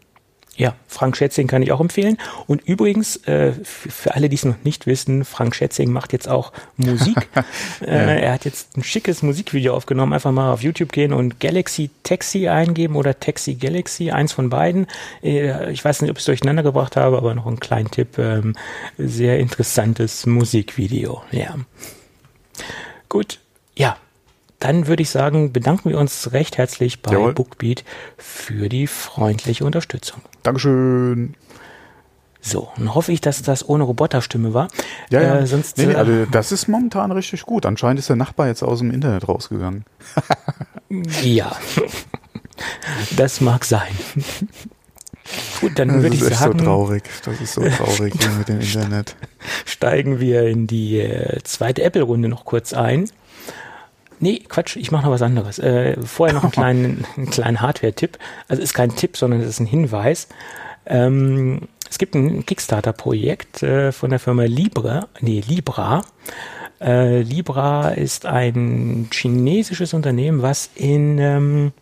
Ja, Frank Schätzing kann ich auch empfehlen. Und übrigens, äh, für alle, die es noch nicht wissen, Frank Schätzing macht jetzt auch Musik. [laughs] äh, ja. Er hat jetzt ein schickes Musikvideo aufgenommen. Einfach mal auf YouTube gehen und Galaxy Taxi eingeben oder Taxi Galaxy, eins von beiden. Äh, ich weiß nicht, ob ich es durcheinander gebracht habe, aber noch ein kleinen Tipp. Ähm, sehr interessantes Musikvideo. Ja. Gut. Ja, dann würde ich sagen, bedanken wir uns recht herzlich bei Jawohl. Bookbeat für die freundliche Unterstützung. Dankeschön. So, dann hoffe ich, dass das ohne Roboterstimme war. Ja, ja. Äh, sonst, nee, nee, äh, also das ist momentan richtig gut. Anscheinend ist der Nachbar jetzt aus dem Internet rausgegangen. [laughs] ja, das mag sein. Gut, dann würde ich sagen. Das ist so traurig. Das ist so [laughs] traurig hier mit dem Internet. Steigen wir in die äh, zweite Apple-Runde noch kurz ein. Nee, Quatsch, ich mache noch was anderes. Äh, vorher noch einen [laughs] kleinen, einen kleinen Hardware-Tipp. Also ist kein Tipp, sondern es ist ein Hinweis. Ähm, es gibt ein Kickstarter-Projekt äh, von der Firma Libra, nee, Libra. Äh, Libra ist ein chinesisches Unternehmen, was in, ähm,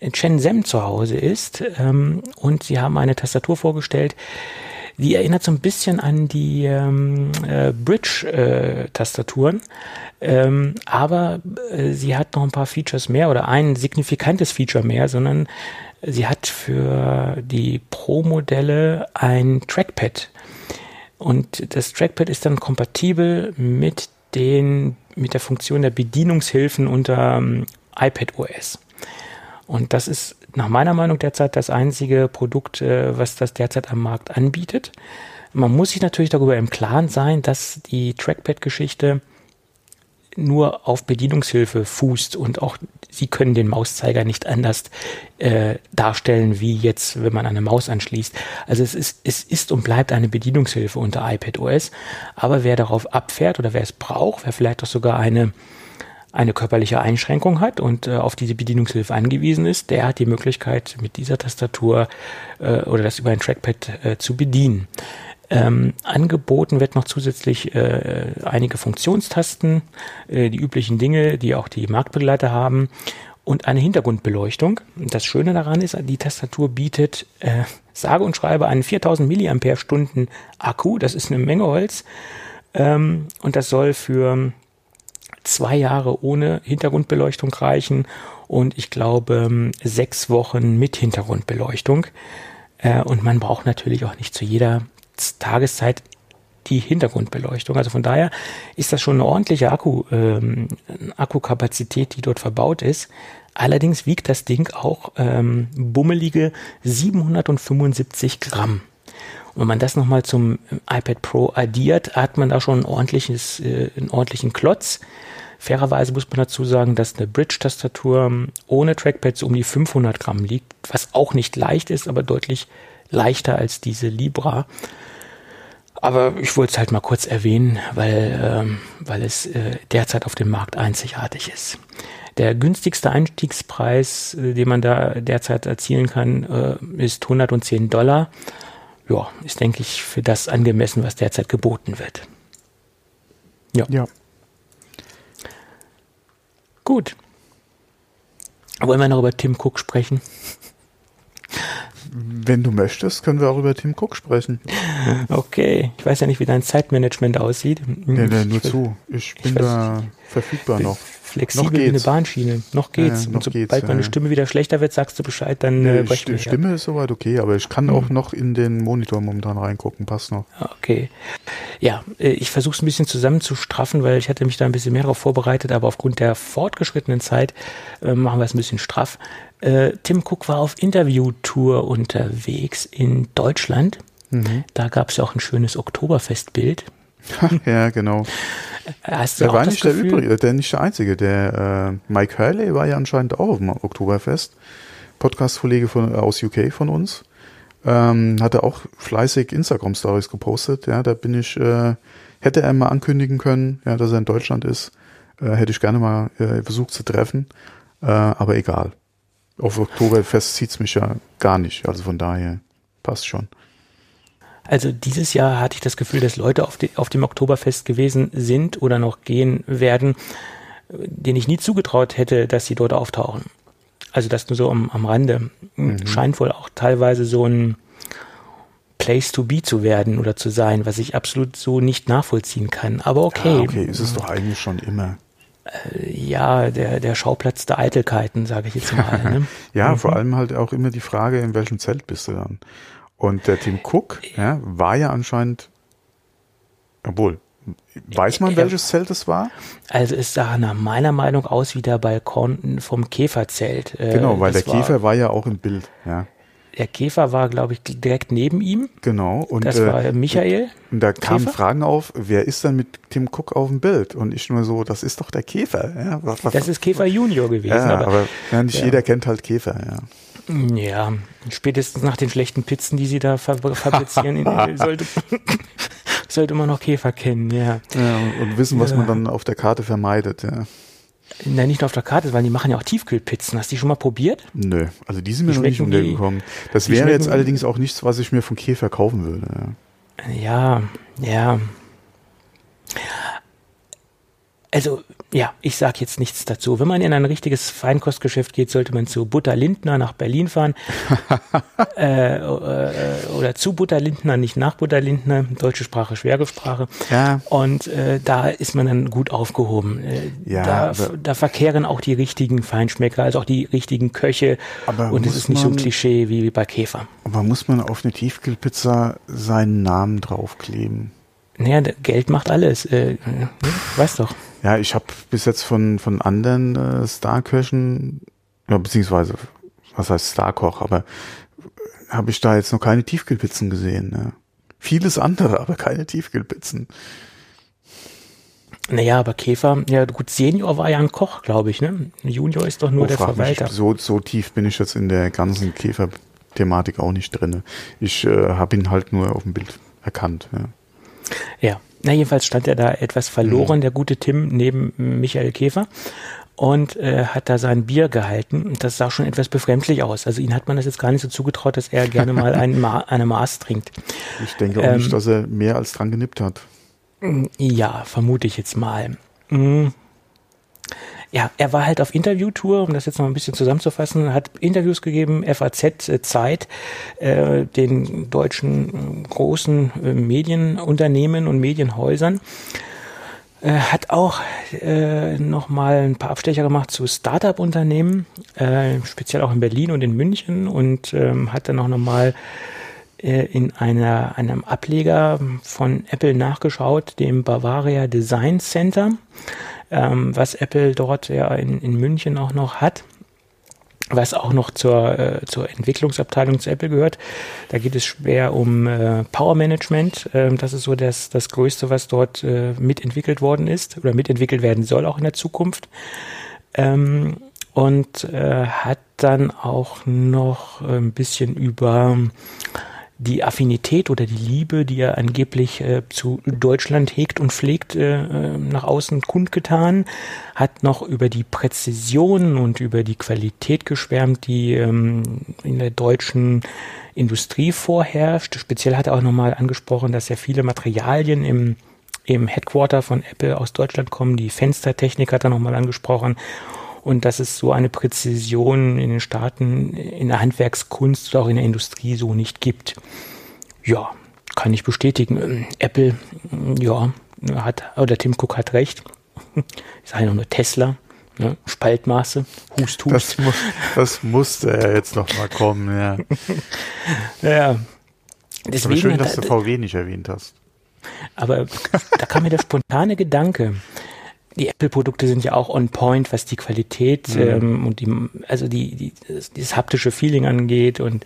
in Shenzhen zu Hause ist. Ähm, und sie haben eine Tastatur vorgestellt, die erinnert so ein bisschen an die ähm, äh, Bridge-Tastaturen. Äh, ähm, aber äh, sie hat noch ein paar Features mehr oder ein signifikantes Feature mehr, sondern sie hat für die Pro-Modelle ein Trackpad. Und das Trackpad ist dann kompatibel mit den, mit der Funktion der Bedienungshilfen unter ähm, iPad OS. Und das ist nach meiner Meinung derzeit das einzige Produkt, äh, was das derzeit am Markt anbietet. Man muss sich natürlich darüber im Klaren sein, dass die Trackpad-Geschichte nur auf Bedienungshilfe fußt und auch sie können den Mauszeiger nicht anders äh, darstellen, wie jetzt, wenn man eine Maus anschließt. Also es ist, es ist und bleibt eine Bedienungshilfe unter iPad OS. Aber wer darauf abfährt oder wer es braucht, wer vielleicht auch sogar eine eine körperliche Einschränkung hat und äh, auf diese Bedienungshilfe angewiesen ist, der hat die Möglichkeit, mit dieser Tastatur äh, oder das über ein Trackpad äh, zu bedienen. Ähm, angeboten wird noch zusätzlich äh, einige Funktionstasten, äh, die üblichen Dinge, die auch die Marktbegleiter haben und eine Hintergrundbeleuchtung. Das Schöne daran ist, die Tastatur bietet äh, sage und schreibe einen 4000 mAh Akku, das ist eine Menge Holz ähm, und das soll für zwei Jahre ohne Hintergrundbeleuchtung reichen und ich glaube ähm, sechs Wochen mit Hintergrundbeleuchtung. Äh, und man braucht natürlich auch nicht zu jeder Tageszeit die Hintergrundbeleuchtung. Also von daher ist das schon eine ordentliche Akku, ähm, Akkukapazität, die dort verbaut ist. Allerdings wiegt das Ding auch ähm, bummelige 775 Gramm. Und wenn man das nochmal zum iPad Pro addiert, hat man da schon ein ordentliches, äh, einen ordentlichen Klotz. Fairerweise muss man dazu sagen, dass eine Bridge-Tastatur ohne Trackpad so um die 500 Gramm liegt, was auch nicht leicht ist, aber deutlich leichter als diese Libra. Aber ich wollte es halt mal kurz erwähnen, weil, ähm, weil es äh, derzeit auf dem Markt einzigartig ist. Der günstigste Einstiegspreis, äh, den man da derzeit erzielen kann, äh, ist 110 Dollar. Ja, ist, denke ich, für das angemessen, was derzeit geboten wird. Ja. Ja. Gut. Wollen wir noch über Tim Cook sprechen? Wenn du möchtest, können wir auch über Tim Cook sprechen. Okay. Ich weiß ja nicht, wie dein Zeitmanagement aussieht. Nee, nee, nur Ich zu. Ich bin weiß da verfügbar noch. Flexibel Noch wie eine. Bahnschiene. Noch geht's. Ja, noch Und sobald geht's, meine ja. Stimme wieder schlechter wird, sagst du Bescheid, dann Nee, äh, brechen wir Sti- ab. Stimme ist soweit okay, aber ich kann Hm. auch noch in den Monitor momentan reingucken. Passt noch. Okay. Ja, äh, ich versuche es ein bisschen zusammenzustraffen, weil ich hatte mich da ein bisschen mehr darauf vorbereitet, aber aufgrund der fortgeschrittenen Zeit äh, machen wir es ein bisschen straff. Äh, Tim Cook war auf Interviewtour unterwegs in Deutschland. Mhm. Da gab es ja auch ein schönes Oktoberfestbild. [laughs] ja, genau. Hast du Der war nicht der übrige, der nicht der einzige. Der äh, Mike Hurley war ja anscheinend auch auf dem Oktoberfest. Podcast-Kollege von, aus UK von uns. Ähm, hatte auch fleißig Instagram-Stories gepostet. Ja, da bin ich, äh, hätte er mal ankündigen können, ja, dass er in Deutschland ist. Äh, hätte ich gerne mal äh, versucht zu treffen. Äh, aber egal. Auf Oktoberfest zieht's mich ja gar nicht. Also von daher passt schon. Also dieses Jahr hatte ich das Gefühl, dass Leute auf, die, auf dem Oktoberfest gewesen sind oder noch gehen werden, äh, denen ich nie zugetraut hätte, dass sie dort auftauchen. Also das nur so am, am Rande. Scheint wohl auch teilweise so ein Place to be zu werden oder zu sein, was ich absolut so nicht nachvollziehen kann. Aber okay. Ja, okay, ist es doch eigentlich schon immer. Ja, der, der Schauplatz der Eitelkeiten, sage ich jetzt mal. [laughs] Ne? Ja, vor allem halt auch immer die Frage, in welchem Zelt bist du dann? Und der Tim Cook, ja, war ja anscheinend, obwohl, weiß man, welches Zelt es war? Also es sah nach meiner Meinung aus wie der Balkon vom Käferzelt. Äh, Genau, weil der das war- Käfer war ja auch im Bild, ja. Der Käfer war, glaube ich, direkt neben ihm. Genau. Und, Das äh, war Michael. und da kamen Käfer? Fragen auf, wer ist denn mit Tim Cook auf dem Bild? Und ich nur so, das ist doch der Käfer. Ja, was, was, Das ist Käfer Junior gewesen. ja, aber, aber, ja, nicht ja. jeder kennt halt Käfer, ja. Ja, spätestens nach den schlechten Pizzen, die sie da fab- fabrizieren, sollte, [laughs] sollte man noch Käfer kennen, ja. ja und, wissen, was Ja. man dann auf der Karte vermeidet, ja. Nein, nicht nur auf der Karte, weil die machen ja auch Tiefkühlpizzen. Hast du die schon mal probiert? Nö, also die sind mir Die noch nicht wie- untergekommen. Das wäre jetzt allerdings auch nichts, was ich mir von Käfer kaufen würde. Ja. Ja, ja. Also, ja, ich sage jetzt nichts dazu. Wenn man in ein richtiges Feinkostgeschäft geht, sollte man zu Butter Lindner nach Berlin fahren. [laughs] äh, äh, oder zu Butter Lindner, nicht nach Butter Lindner. Deutsche Sprache, schwere Sprache. Ja. Und äh, da ist man dann gut aufgehoben. Äh, Ja, da, da verkehren auch die richtigen Feinschmecker, also auch die richtigen Köche. Aber Und es ist nicht so ein man- Klischee wie bei Käfer. Aber muss man auf eine Tiefkühlpizza seinen Namen draufkleben? Naja, Geld macht alles. Äh, ne? weißt doch. Ja, ich habe bis jetzt von, von anderen äh, Starköchen, ja, beziehungsweise, was heißt Starkoch, aber habe ich da jetzt noch keine Tiefkühlpizzen gesehen. Ne? Vieles andere, aber keine Tiefkühlpizzen. Naja, aber Käfer, ja gut, Senior war ja ein Koch, glaube ich, ne? Junior ist doch nur Oh, der frag mich, Verwalter. so, so tief bin ich jetzt in der ganzen Käfer-Thematik auch nicht drinne. Ich äh, habe ihn halt nur auf dem Bild erkannt. Ja. Ja, na jedenfalls stand er da etwas verloren, Mhm. der gute Tim, neben Michael Käfer und äh, hat da sein Bier gehalten und das sah schon etwas befremdlich aus. Also ihn hat man das jetzt gar nicht so zugetraut, dass er gerne mal ein Ma [laughs] eine Maß trinkt. Ich denke auch Ähm, nicht, dass er mehr als dran genippt hat. Ja, vermute ich jetzt mal. Mm. Ja, er war halt auf Interviewtour, um das jetzt noch ein bisschen zusammenzufassen, hat Interviews gegeben, FAZ, äh, Zeit, äh, den deutschen äh, großen äh, Medienunternehmen und Medienhäusern. Äh, hat auch äh, nochmal ein paar Abstecher gemacht zu Startup-Unternehmen, äh, speziell auch in Berlin und in München und ähm, hat dann auch nochmal äh, in einer, einem Ableger von Apple nachgeschaut, dem Bavaria Design Center, ähm, was Apple dort ja in, in München auch noch hat, was auch noch zur, äh, zur Entwicklungsabteilung zu Apple gehört. Da geht es schwer um äh, Power Management. Ähm, das ist so das, das Größte, was dort äh, mitentwickelt worden ist oder mitentwickelt werden soll auch in der Zukunft. Ähm, und äh, hat dann auch noch ein bisschen über die Affinität oder die Liebe, die er angeblich äh, zu Deutschland hegt und pflegt, äh, äh, nach außen kundgetan, hat noch über die Präzision und über die Qualität geschwärmt, die ähm, in der deutschen Industrie vorherrscht. Speziell hat er auch nochmal angesprochen, dass ja viele Materialien im, im Headquarter von Apple aus Deutschland kommen. Die Fenstertechnik hat er nochmal angesprochen und dass es so eine Präzision in den Staaten, in der Handwerkskunst oder auch in der Industrie so nicht gibt. Ja, kann ich bestätigen. Apple, ja, hat, oder Tim Cook hat recht. [laughs] Ich sage noch nur Tesla. Ne? Spaltmaße, Hust, Hust. Das, muss, das musste ja jetzt noch mal kommen, ja. [laughs] ja. Deswegen aber schön, dass du VW nicht erwähnt hast. Aber da kam mir der [laughs] spontane Gedanke die Apple-Produkte sind ja auch on point, was die Qualität mhm. ähm, und die, also die, die, das, dieses haptische Feeling angeht und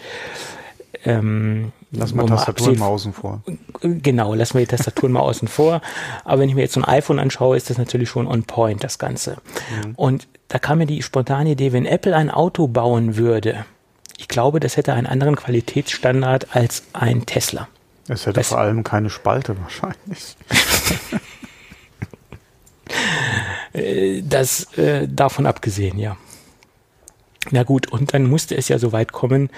ähm, Lass mal Tastaturen mal außen vor. Genau, lassen wir die Tastaturen mal außen vor. Aber wenn ich mir jetzt so ein iPhone anschaue, ist das natürlich schon on point, das Ganze. Mhm. Und da kam mir die spontane Idee, wenn Apple ein Auto bauen würde, ich glaube, das hätte einen anderen Qualitätsstandard als ein Tesla. Es hätte das vor allem keine Spalte wahrscheinlich. [laughs] Äh, das äh, davon abgesehen, ja. Na gut, und dann musste es ja so weit kommen.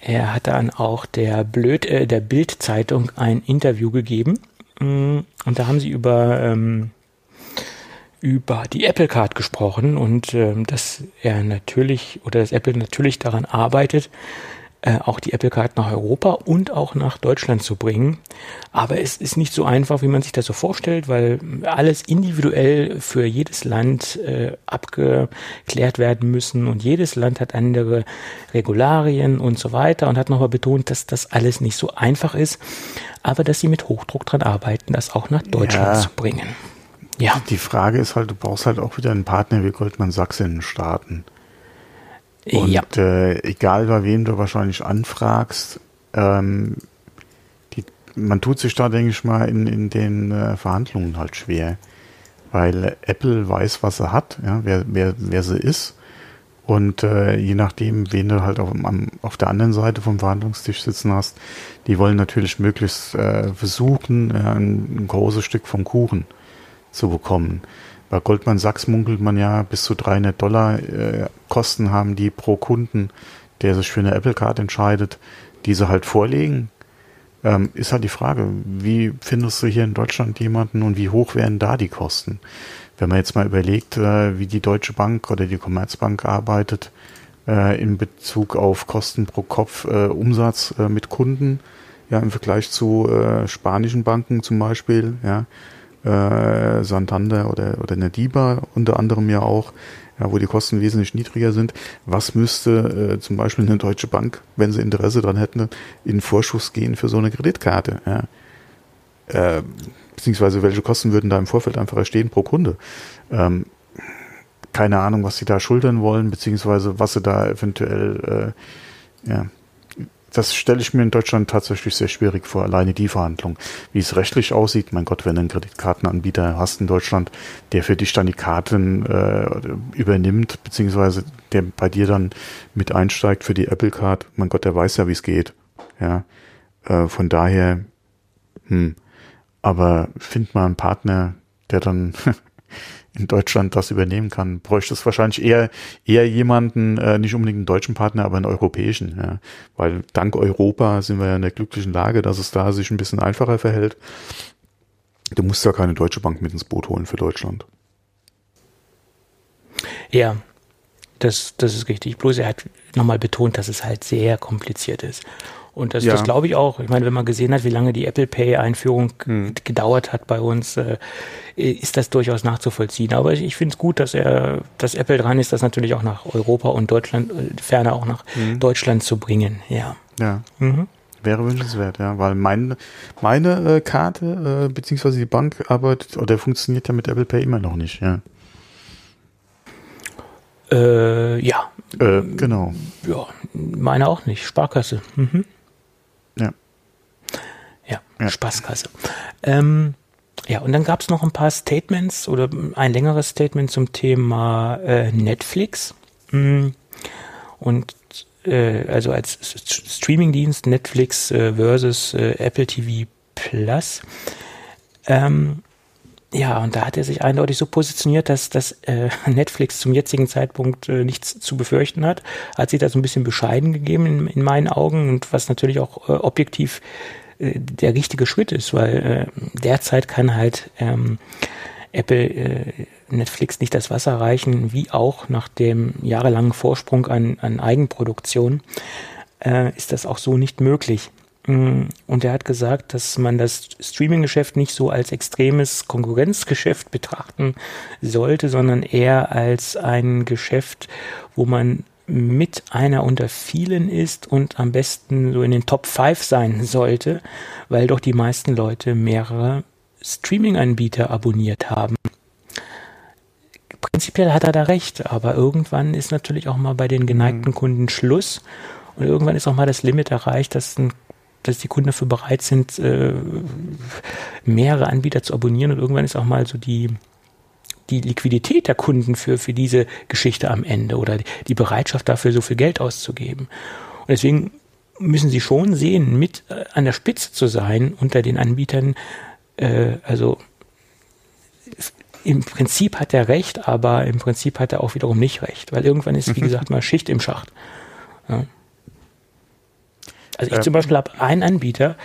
Er hat dann auch der Blöd, äh, der Bild-Zeitung ein Interview gegeben. Mm, und da haben sie über, ähm, über die Apple Card gesprochen und ähm, dass er natürlich oder dass Apple natürlich daran arbeitet, äh, auch die Apple Card nach Europa und auch nach Deutschland zu bringen. Aber es ist nicht so einfach, wie man sich das so vorstellt, weil alles individuell für jedes Land äh, abgeklärt werden müssen und jedes Land hat andere Regularien und so weiter und hat nochmal betont, dass das alles nicht so einfach ist, aber dass sie mit Hochdruck dran arbeiten, das auch nach Deutschland ja. zu bringen. Ja. Die Frage ist halt, du brauchst halt auch wieder einen Partner wie Goldman Sachs in den Staaten. Und ja. äh, egal bei wem du wahrscheinlich anfragst, ähm, die, man tut sich da, denke ich mal, in, in den äh, Verhandlungen halt schwer. Weil Apple weiß, was er hat, ja, wer, wer, wer sie ist. Und äh, je nachdem, wen du halt auf, am, auf der anderen Seite vom Verhandlungstisch sitzen hast, die wollen natürlich möglichst äh, versuchen, äh, ein, ein großes Stück vom Kuchen zu bekommen. Bei Goldman Sachs munkelt man ja, bis zu 300 Dollar äh, Kosten haben die pro Kunden, der sich für eine Apple Card entscheidet, diese halt vorlegen. Ähm, ist halt die Frage, wie findest du hier in Deutschland jemanden und wie hoch werden da die Kosten? Wenn man jetzt mal überlegt, äh, wie die Deutsche Bank oder die Commerzbank arbeitet äh, in Bezug auf Kosten pro Kopf äh, Umsatz äh, mit Kunden, ja, im Vergleich zu äh, spanischen Banken zum Beispiel, ja, äh, Santander oder, oder Nadiba unter anderem ja auch, ja, wo die Kosten wesentlich niedriger sind. Was müsste äh, zum Beispiel eine deutsche Bank, wenn sie Interesse dran hätten, in Vorschuss gehen für so eine Kreditkarte? Ja? Äh, beziehungsweise welche Kosten würden da im Vorfeld einfach erstehen pro Kunde? Ähm, keine Ahnung, was sie da schultern wollen, beziehungsweise was sie da eventuell äh, ja, das stelle ich mir in Deutschland tatsächlich sehr schwierig vor, alleine die Verhandlung. Wie es rechtlich aussieht, mein Gott, wenn du einen Kreditkartenanbieter hast in Deutschland, der für dich dann die Karten äh, übernimmt, beziehungsweise der bei dir dann mit einsteigt für die Apple Card, mein Gott, der weiß ja, wie es geht. Ja, äh, von daher, hm, aber find mal einen Partner, der dann [laughs] in Deutschland das übernehmen kann, bräuchte es wahrscheinlich eher eher jemanden, äh, nicht unbedingt einen deutschen Partner, aber einen europäischen, ja. Weil dank Europa sind wir ja in der glücklichen Lage, dass es da sich ein bisschen einfacher verhält. Du musst ja keine deutsche Bank mit ins Boot holen für Deutschland. Ja, das, das ist richtig. Bloß er hat nochmal betont, dass es halt sehr kompliziert ist. Und das, ja. das glaube ich auch. Ich meine, wenn man gesehen hat, wie lange die Apple Pay-Einführung hm. gedauert hat bei uns, äh, ist das durchaus nachzuvollziehen. Aber ich, ich finde es gut, dass er, dass Apple dran ist, das natürlich auch nach Europa und Deutschland, äh, ferner auch nach hm. Deutschland zu bringen. Ja. Ja. Mhm. Wäre wünschenswert, ja, weil mein, meine äh, Karte äh, beziehungsweise die Bank arbeitet oder funktioniert ja mit Apple Pay immer noch nicht, ja. Äh, ja. Äh, genau. Ja, meine auch nicht. Sparkasse. Mhm. Ja. Ja, ja. Spaßkasse. Ähm, ja, und dann gab es noch ein paar Statements oder ein längeres Statement zum Thema äh, Netflix. Mm. Und äh, also als Streamingdienst Netflix äh, versus äh, Apple TV Plus. Ähm, ja, und da hat er sich eindeutig so positioniert, dass, dass äh, [laughs] Netflix zum jetzigen Zeitpunkt äh, nichts zu befürchten hat. Hat sich da so ein bisschen bescheiden gegeben in, in meinen Augen und was natürlich auch äh, objektiv äh, der richtige Schritt ist, weil äh, derzeit kann halt ähm, Apple äh, Netflix nicht das Wasser reichen, wie auch nach dem jahrelangen Vorsprung an, an Eigenproduktion äh, ist das auch so nicht möglich. Mm, und er hat gesagt, dass man das Streaming-Geschäft nicht so als extremes Konkurrenzgeschäft betrachten sollte, sondern eher als ein Geschäft, wo man mit einer unter vielen ist und am besten so in den Top 5 sein sollte, weil doch die meisten Leute mehrere Streaming-Anbieter abonniert haben. Prinzipiell hat er da recht, aber irgendwann ist natürlich auch mal bei den geneigten mhm. Kunden Schluss und irgendwann ist auch mal das Limit erreicht, dass ein dass die Kunden dafür bereit sind, äh, mehrere Anbieter zu abonnieren und irgendwann ist auch mal so die, die Liquidität der Kunden für, für diese Geschichte am Ende oder die Bereitschaft dafür, so viel Geld auszugeben. Und deswegen müssen sie schon sehen, mit äh, an der Spitze zu sein unter den Anbietern. Äh, also im Prinzip hat er recht, aber im Prinzip hat er auch wiederum nicht recht, weil irgendwann ist, wie gesagt, mal Schicht im Schacht. Ja. Also ich zum Beispiel habe einen Anbieter,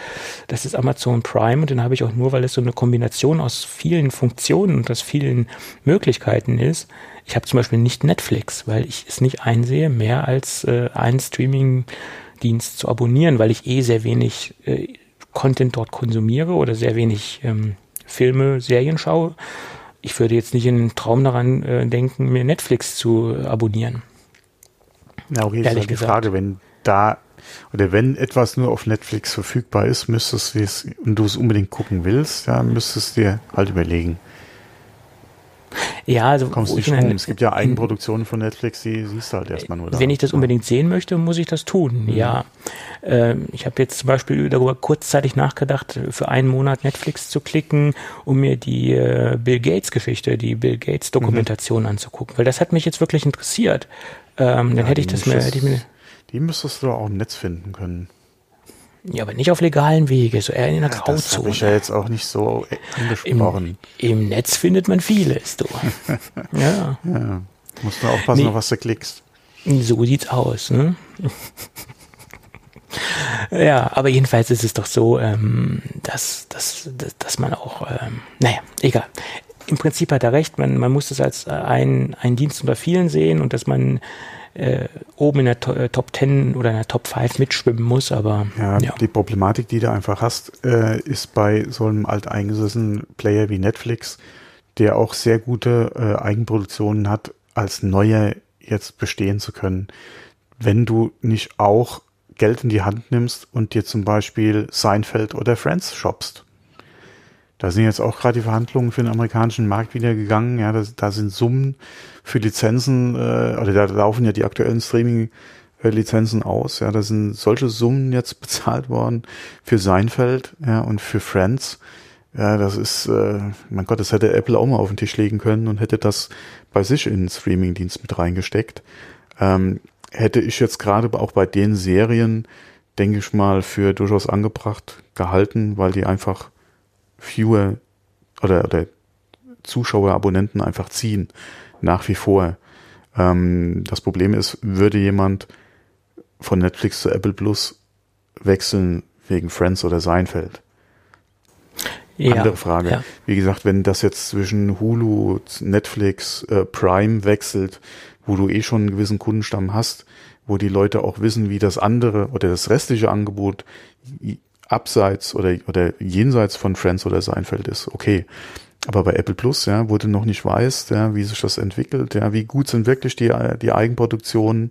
das ist Amazon Prime und den habe ich auch nur, weil es so eine Kombination aus vielen Funktionen und aus vielen Möglichkeiten ist. Ich habe zum Beispiel nicht Netflix, weil ich es nicht einsehe, mehr als äh, einen Streaming-Dienst zu abonnieren, weil ich eh sehr wenig äh, Content dort konsumiere oder sehr wenig ähm, Filme, Serien schaue. Ich würde jetzt nicht in den Traum daran äh, denken, mir Netflix zu abonnieren. Ja, okay, ist halt die Frage, wenn da oder wenn etwas nur auf Netflix verfügbar ist, müsstest du es, und du es unbedingt gucken willst, ja, müsstest du dir halt überlegen. Ja, also kommst nicht rum. Es gibt ja Eigenproduktionen von Netflix, die siehst du halt erstmal nur da. Wenn ich das unbedingt sehen möchte, muss ich das tun. Mhm. Ja, ähm, ich habe jetzt zum Beispiel darüber kurzzeitig nachgedacht, für einen Monat Netflix zu klicken, um mir die äh, Bill Gates Geschichte, die Bill Gates Dokumentation mhm. anzugucken, weil das hat mich jetzt wirklich interessiert. Ähm, dann ja, hätte ich das mir, hätte ich mir die müsstest du auch im Netz finden können. Ja, aber nicht auf legalen Wege, so eher in der ja, Grauzone. Das habe ich ja jetzt auch nicht so angesprochen. Im, Im, Netz findet man vieles, du. [laughs] ja. ja. Musst du aufpassen, nee. auf was du klickst. So sieht's aus, ne? ja, aber jedenfalls ist es doch so, ähm, dass, dass, dass, dass man auch, ähm, naja, egal. Im Prinzip hat er recht, man, man muss es als ein, ein Dienst unter vielen sehen und dass man äh, oben in der to äh, Top 10 oder in der Top 5 mitschwimmen muss, aber ja, ja. die Problematik, die du einfach hast, äh, ist bei so einem alteingesessenen Player wie Netflix, der auch sehr gute äh, Eigenproduktionen hat, als neuer jetzt bestehen zu können. Wenn du nicht auch Geld in die Hand nimmst und dir zum Beispiel Seinfeld oder Friends shoppst. Da sind jetzt auch gerade die Verhandlungen für den amerikanischen Markt wieder gegangen. Ja, da, da sind Summen für Lizenzen, äh, oder da laufen ja die aktuellen Streaming-Lizenzen aus. Ja, da sind solche Summen jetzt [laughs] bezahlt worden für Seinfeld, ja, und für Friends. Ja, das ist, äh, mein Gott, das hätte Apple auch mal auf den Tisch legen können und hätte das bei sich in den Streaming-Dienst mit reingesteckt. Ähm, hätte ich jetzt gerade auch bei den Serien, denke ich mal, für durchaus angebracht gehalten, weil die einfach fewer oder, oder Zuschauer, Abonnenten einfach ziehen, nach wie vor. Ähm, das Problem ist, würde jemand von Netflix zu Apple Plus wechseln wegen Friends oder Seinfeld? Ja, Andere Frage. Ja. Wie gesagt, wenn das jetzt zwischen Hulu, Netflix, äh, Prime wechselt, wo du eh schon einen gewissen Kundenstamm hast, wo die Leute auch wissen, wie das andere oder das restliche Angebot abseits oder, oder jenseits von Friends oder Seinfeld ist, okay. Aber bei Apple Plus, ja, wo du noch nicht weißt, ja, wie sich das entwickelt, ja, wie gut sind wirklich die, die Eigenproduktionen,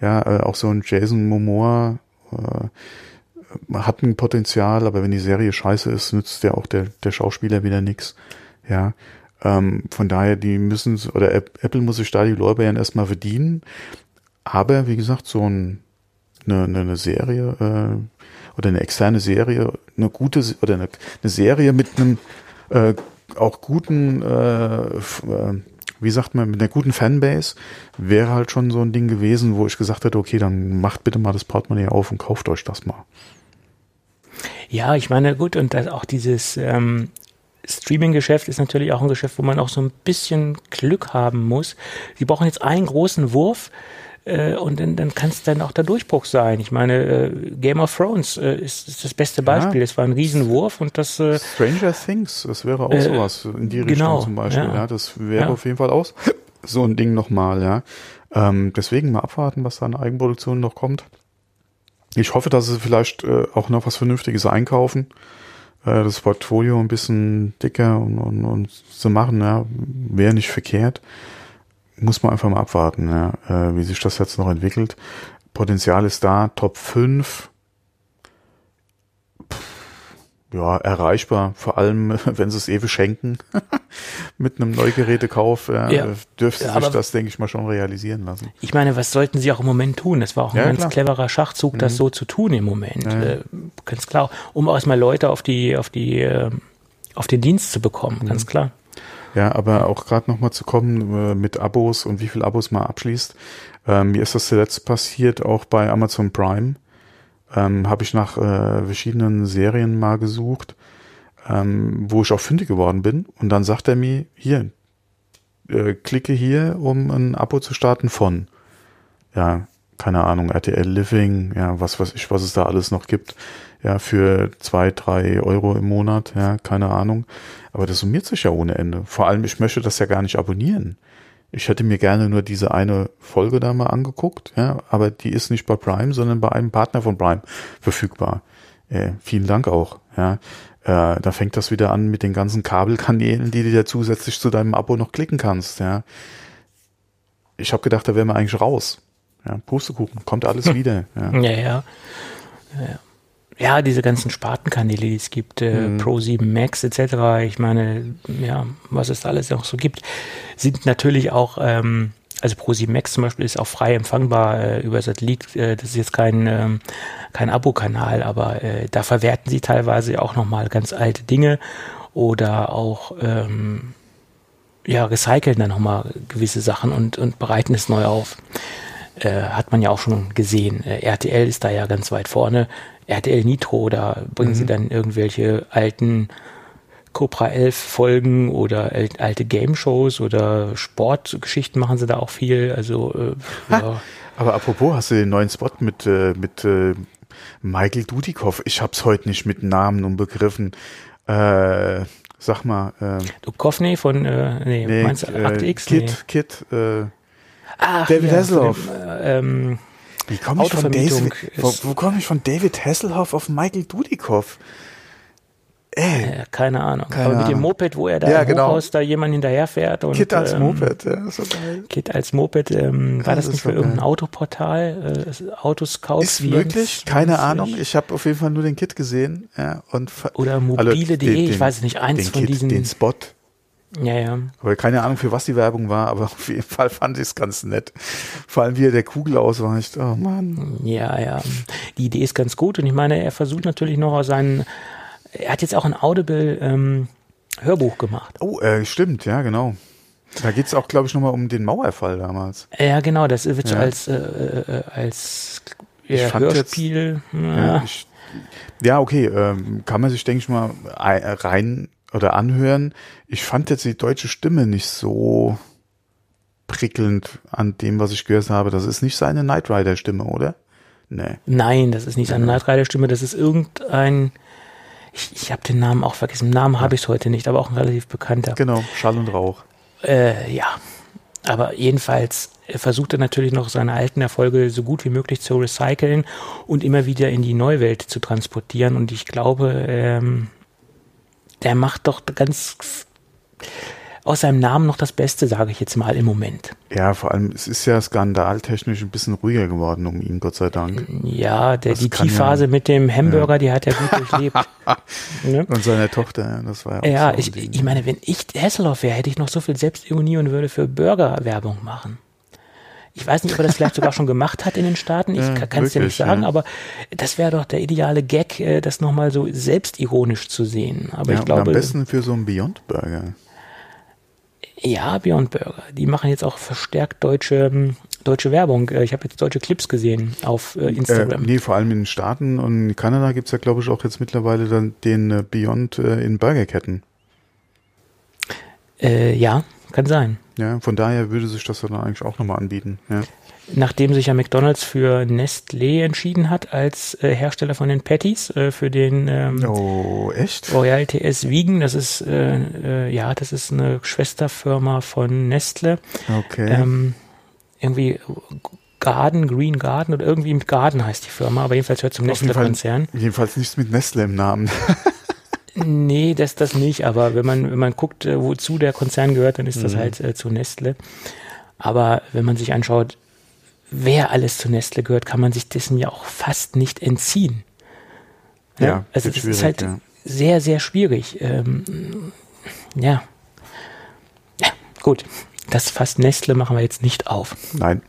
ja, äh, auch so ein Jason Momoa äh, hat ein Potenzial, aber wenn die Serie scheiße ist, nützt ja auch der, der Schauspieler wieder nix, ja. Ähm, von daher, die müssen, oder Apple muss sich da die Lorbeeren erstmal verdienen, aber wie gesagt, so ein, eine, eine Serie, äh, oder eine externe Serie, eine gute oder eine, eine Serie mit einem äh, auch guten äh, äh wie sagt man, mit einer guten Fanbase wäre halt schon so ein Ding gewesen, wo ich gesagt hätte, okay, dann macht bitte mal das Portemonnaie auf und kauft euch das mal. Ja, ich meine, gut, und auch dieses ähm, Streaming-Geschäft ist natürlich auch ein Geschäft, wo man auch so ein bisschen Glück haben muss. Sie brauchen jetzt einen großen Wurf äh, und dann, dann kann es dann auch der Durchbruch sein. Ich meine, äh, Game of Thrones äh, ist, ist das beste Beispiel. Es war ein Riesenwurf und das äh, Stranger Things, das wäre auch sowas in die Richtung genau, zum Beispiel. ja. Ja. das wäre Ja. auf jeden Fall aus [laughs] so ein Ding nochmal, ja. Ähm, deswegen mal abwarten, was da an Eigenproduktion noch kommt. Ich hoffe, dass sie vielleicht äh, auch noch was Vernünftiges einkaufen. Äh, das Portfolio ein bisschen dicker und, und, und zu machen, ja, wäre nicht verkehrt. Muss man einfach mal abwarten, ja, äh, wie sich das jetzt noch entwickelt. Potenzial ist da, Top 5. Ja, erreichbar, vor allem [laughs] wenn sie es ewig schenken. [laughs] Mit einem Neugerätekauf äh, Ja. dürfte Ja, sich das, denke ich mal, schon realisieren lassen. Ich meine, was sollten sie auch im Moment tun? Das war auch ein Ja, ganz klar. Mhm. cleverer Schachzug, das so zu tun im Moment. Äh, ganz klar, um erstmal Leute auf die, auf die, äh, auf den Dienst zu bekommen, ganz Mhm. klar. Ja, aber auch gerade nochmal zu kommen äh, mit Abos und wie viel Abos man abschließt. Ähm, mir ist das zuletzt passiert, auch bei Amazon Prime. Ähm, Habe ich nach äh, verschiedenen Serien mal gesucht, ähm, wo ich auch fündig geworden bin. Und dann sagt er mir, hier, äh, klicke hier, um ein Abo zu starten von, ja, keine Ahnung, RTL Living, ja, was weiß ich, was es da alles noch gibt. Ja, für zwei, drei Euro im Monat, ja, keine Ahnung. Aber das summiert sich ja ohne Ende. Vor allem, ich möchte das ja gar nicht abonnieren. Ich hätte mir gerne nur diese eine Folge da mal angeguckt, ja, aber die ist nicht bei Prime, sondern bei einem Partner von Prime verfügbar. Äh, vielen Dank auch, ja. Äh, da fängt das wieder an mit den ganzen Kabelkanälen, die du dir zusätzlich zu deinem Abo noch klicken kannst, ja. Ich habe gedacht, da wären wir eigentlich raus. Ja, Pustekuchen, kommt alles [laughs] wieder. Ja. Ja, ja. Ja, ja diese ganzen Spartenkanäle, die es gibt, äh, Mhm. Pro 7 Max etc., ich meine, ja, was es da alles noch so gibt, sind natürlich auch, ähm, also Pro 7 Max zum Beispiel ist auch frei empfangbar äh, über Satellit. Äh, das ist jetzt kein, ähm, kein Abo-Kanal, aber äh, da verwerten sie teilweise auch nochmal ganz alte Dinge oder auch ähm, ja, recyceln dann nochmal gewisse Sachen und, und bereiten es neu auf. Äh, hat man ja auch schon gesehen. Äh, RTL ist da ja ganz weit vorne. RTL Nitro, da bringen sie dann irgendwelche alten Cobra 11 Folgen oder al- alte Game Shows oder Sportgeschichten machen sie da auch viel. Also äh, ja. Aber apropos, hast du den neuen Spot mit, äh, mit äh, Michael Dudikoff? Ich hab's heute nicht mit Namen und Begriffen. Äh, sag mal, äh, Duchovny von, äh, nee, nee, meinst du äh, X? Kid, Nee. Kid, äh, Ach, David ja, Hasselhoff. dem, äh, ähm, wie komme ich von David, wo, wo komme ich von David Hasselhoff auf Michael Dudikoff? Ey, keine Ahnung. Keine Aber mit dem. Moped, wo er da Ja, im genau. Hochhaus da jemand hinterherfährt. Und, Kid als ähm, Moped, ja, so geil. Kit als Moped, ähm, war das das nicht so für irgendein geil. Autoportal? Äh, Autoscout? Ist 24? möglich, keine Ahnung. Ich habe auf jeden Fall nur den Kit gesehen. Ja, und Oder mobile.de, den- ich weiß es nicht, eins den von Kit, diesen. Den Spot. Ja, ja. Aber keine Ahnung, für was die Werbung war, aber [laughs] auf jeden Fall fand ich es ganz nett. Vor allem, wie er der Kugel ausweicht. Oh Mann. Ja, ja. Die Idee ist ganz gut und ich meine, er versucht natürlich noch aus seinen. Er hat jetzt auch ein Audible ähm, Hörbuch gemacht. Oh, äh, stimmt, ja, genau. Da geht's auch, glaube ich, nochmal um den Mauerfall damals. Ja, genau, das wird so Ja. als, äh, äh, als Ich ja, fand jetzt- Hörspiel. Ja, ja. ich, ja okay, ähm, kann man sich, denke ich mal, ei- rein oder anhören. Ich fand jetzt die deutsche Stimme nicht so prickelnd an dem, was ich gehört habe. Das ist nicht seine Knight Rider Stimme, oder? Nee. Nein, das ist nicht seine Knight Rider Stimme, das ist irgendein. Ich, ich habe den Namen auch vergessen. Namen habe ich heute nicht, aber auch ein relativ bekannter. Genau, Schall und Rauch. Äh, ja, aber jedenfalls versucht er natürlich noch seine alten Erfolge so gut wie möglich zu recyceln und immer wieder in die Neuwelt zu transportieren. Und ich glaube, ähm, der macht doch ganz aus seinem Namen noch das Beste, sage ich jetzt mal im Moment. Ja, vor allem, es ist ja skandaltechnisch ein bisschen ruhiger geworden um ihn, Gott sei Dank. Ja, der, Das die Tiefphase ja- mit dem Hamburger, die hat er gut [laughs] durchlebt. ne? Und seine Tochter, ja, das war ja auch Ja, so ich, ich meine, wenn ich Hasselhoff wäre, hätte ich noch so viel Selbstironie und würde für Burger Werbung machen. Ich weiß nicht, ob er das vielleicht sogar schon gemacht hat in den Staaten. Ich Ja, kann es dir nicht sagen, ja. aber das wäre doch der ideale Gag, äh, das nochmal so selbstironisch zu sehen. Aber ja, ich glaube, am besten für so einen Beyond Burger. Ja, Beyond Burger. Die machen jetzt auch verstärkt deutsche, ähm, deutsche Werbung. Äh, ich habe jetzt deutsche Clips gesehen auf äh, Instagram. Äh, nee, vor allem in den Staaten und in Kanada gibt's ja, glaube ich, auch jetzt mittlerweile dann den Beyond in Burgerketten. Äh, ja, kann sein. Ja, von daher würde sich das dann eigentlich auch nochmal anbieten. Ja. Nachdem sich ja McDonalds für Nestlé entschieden hat als äh, Hersteller von den Patties äh, für den ähm, Oh, echt? Royal TS Wiegen, das ist äh, äh, ja, das ist eine Schwesterfirma von Nestle. Okay. Ähm, irgendwie Garden, Green Garden oder irgendwie mit Garden heißt die Firma, aber jedenfalls hört zum Nestle-Konzern. Jedenfalls nichts mit Nestle im Namen. [laughs] Nee, das das nicht, aber wenn man wenn man guckt, äh, wozu der Konzern gehört, dann ist das halt äh, zu Nestle. Aber wenn man sich anschaut, wer alles zu Nestle gehört, kann man sich dessen ja auch fast nicht entziehen. Ja, also wird das ist halt ja. sehr sehr schwierig. Ähm, ja. ja, gut. Das fast Nestle machen wir jetzt nicht auf. Nein.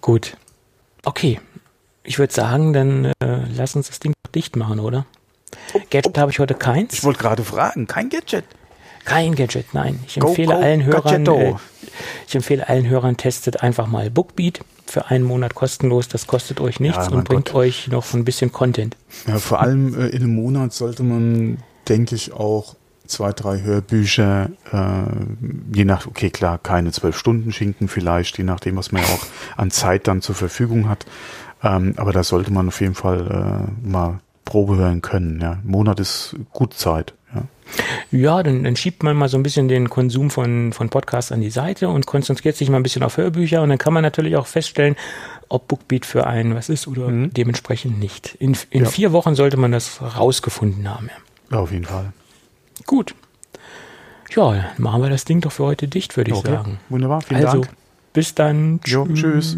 Gut. Okay. Ich würde sagen, dann äh, lass uns das Ding dicht machen, oder? Gadget habe ich heute keins. Ich wollte gerade fragen, kein Gadget. Kein Gadget, nein. Ich Go, empfehle go, allen Hörern, äh, ich empfehle allen Hörern, testet einfach mal Bookbeat für einen Monat kostenlos. Das kostet euch nichts Ja, und bringt Gott. euch noch ein bisschen Content. Ja, vor allem äh, in einem Monat sollte man, denke ich, auch zwei, drei Hörbücher, äh, je nach, okay, klar, keine zwölf Stunden Schinken vielleicht, je nachdem, was man ja auch an Zeit dann zur Verfügung hat. Ähm, aber da sollte man auf jeden Fall äh, mal Probe hören können. Ja. Ein Monat ist gut Zeit. Ja. Ja, dann, dann schiebt man mal so ein bisschen den Konsum von, von Podcasts an die Seite und konzentriert sich mal ein bisschen auf Hörbücher und dann kann man natürlich auch feststellen, ob Bookbeat für einen was ist oder dementsprechend nicht. In, in Mhm. Ja. vier Wochen sollte man das rausgefunden haben. Ja. auf jeden Fall. Gut. Ja, dann machen wir das Ding doch für heute dicht, würde ich Okay, sagen. wunderbar, vielen also, Dank. bis dann. Jo, tschüss.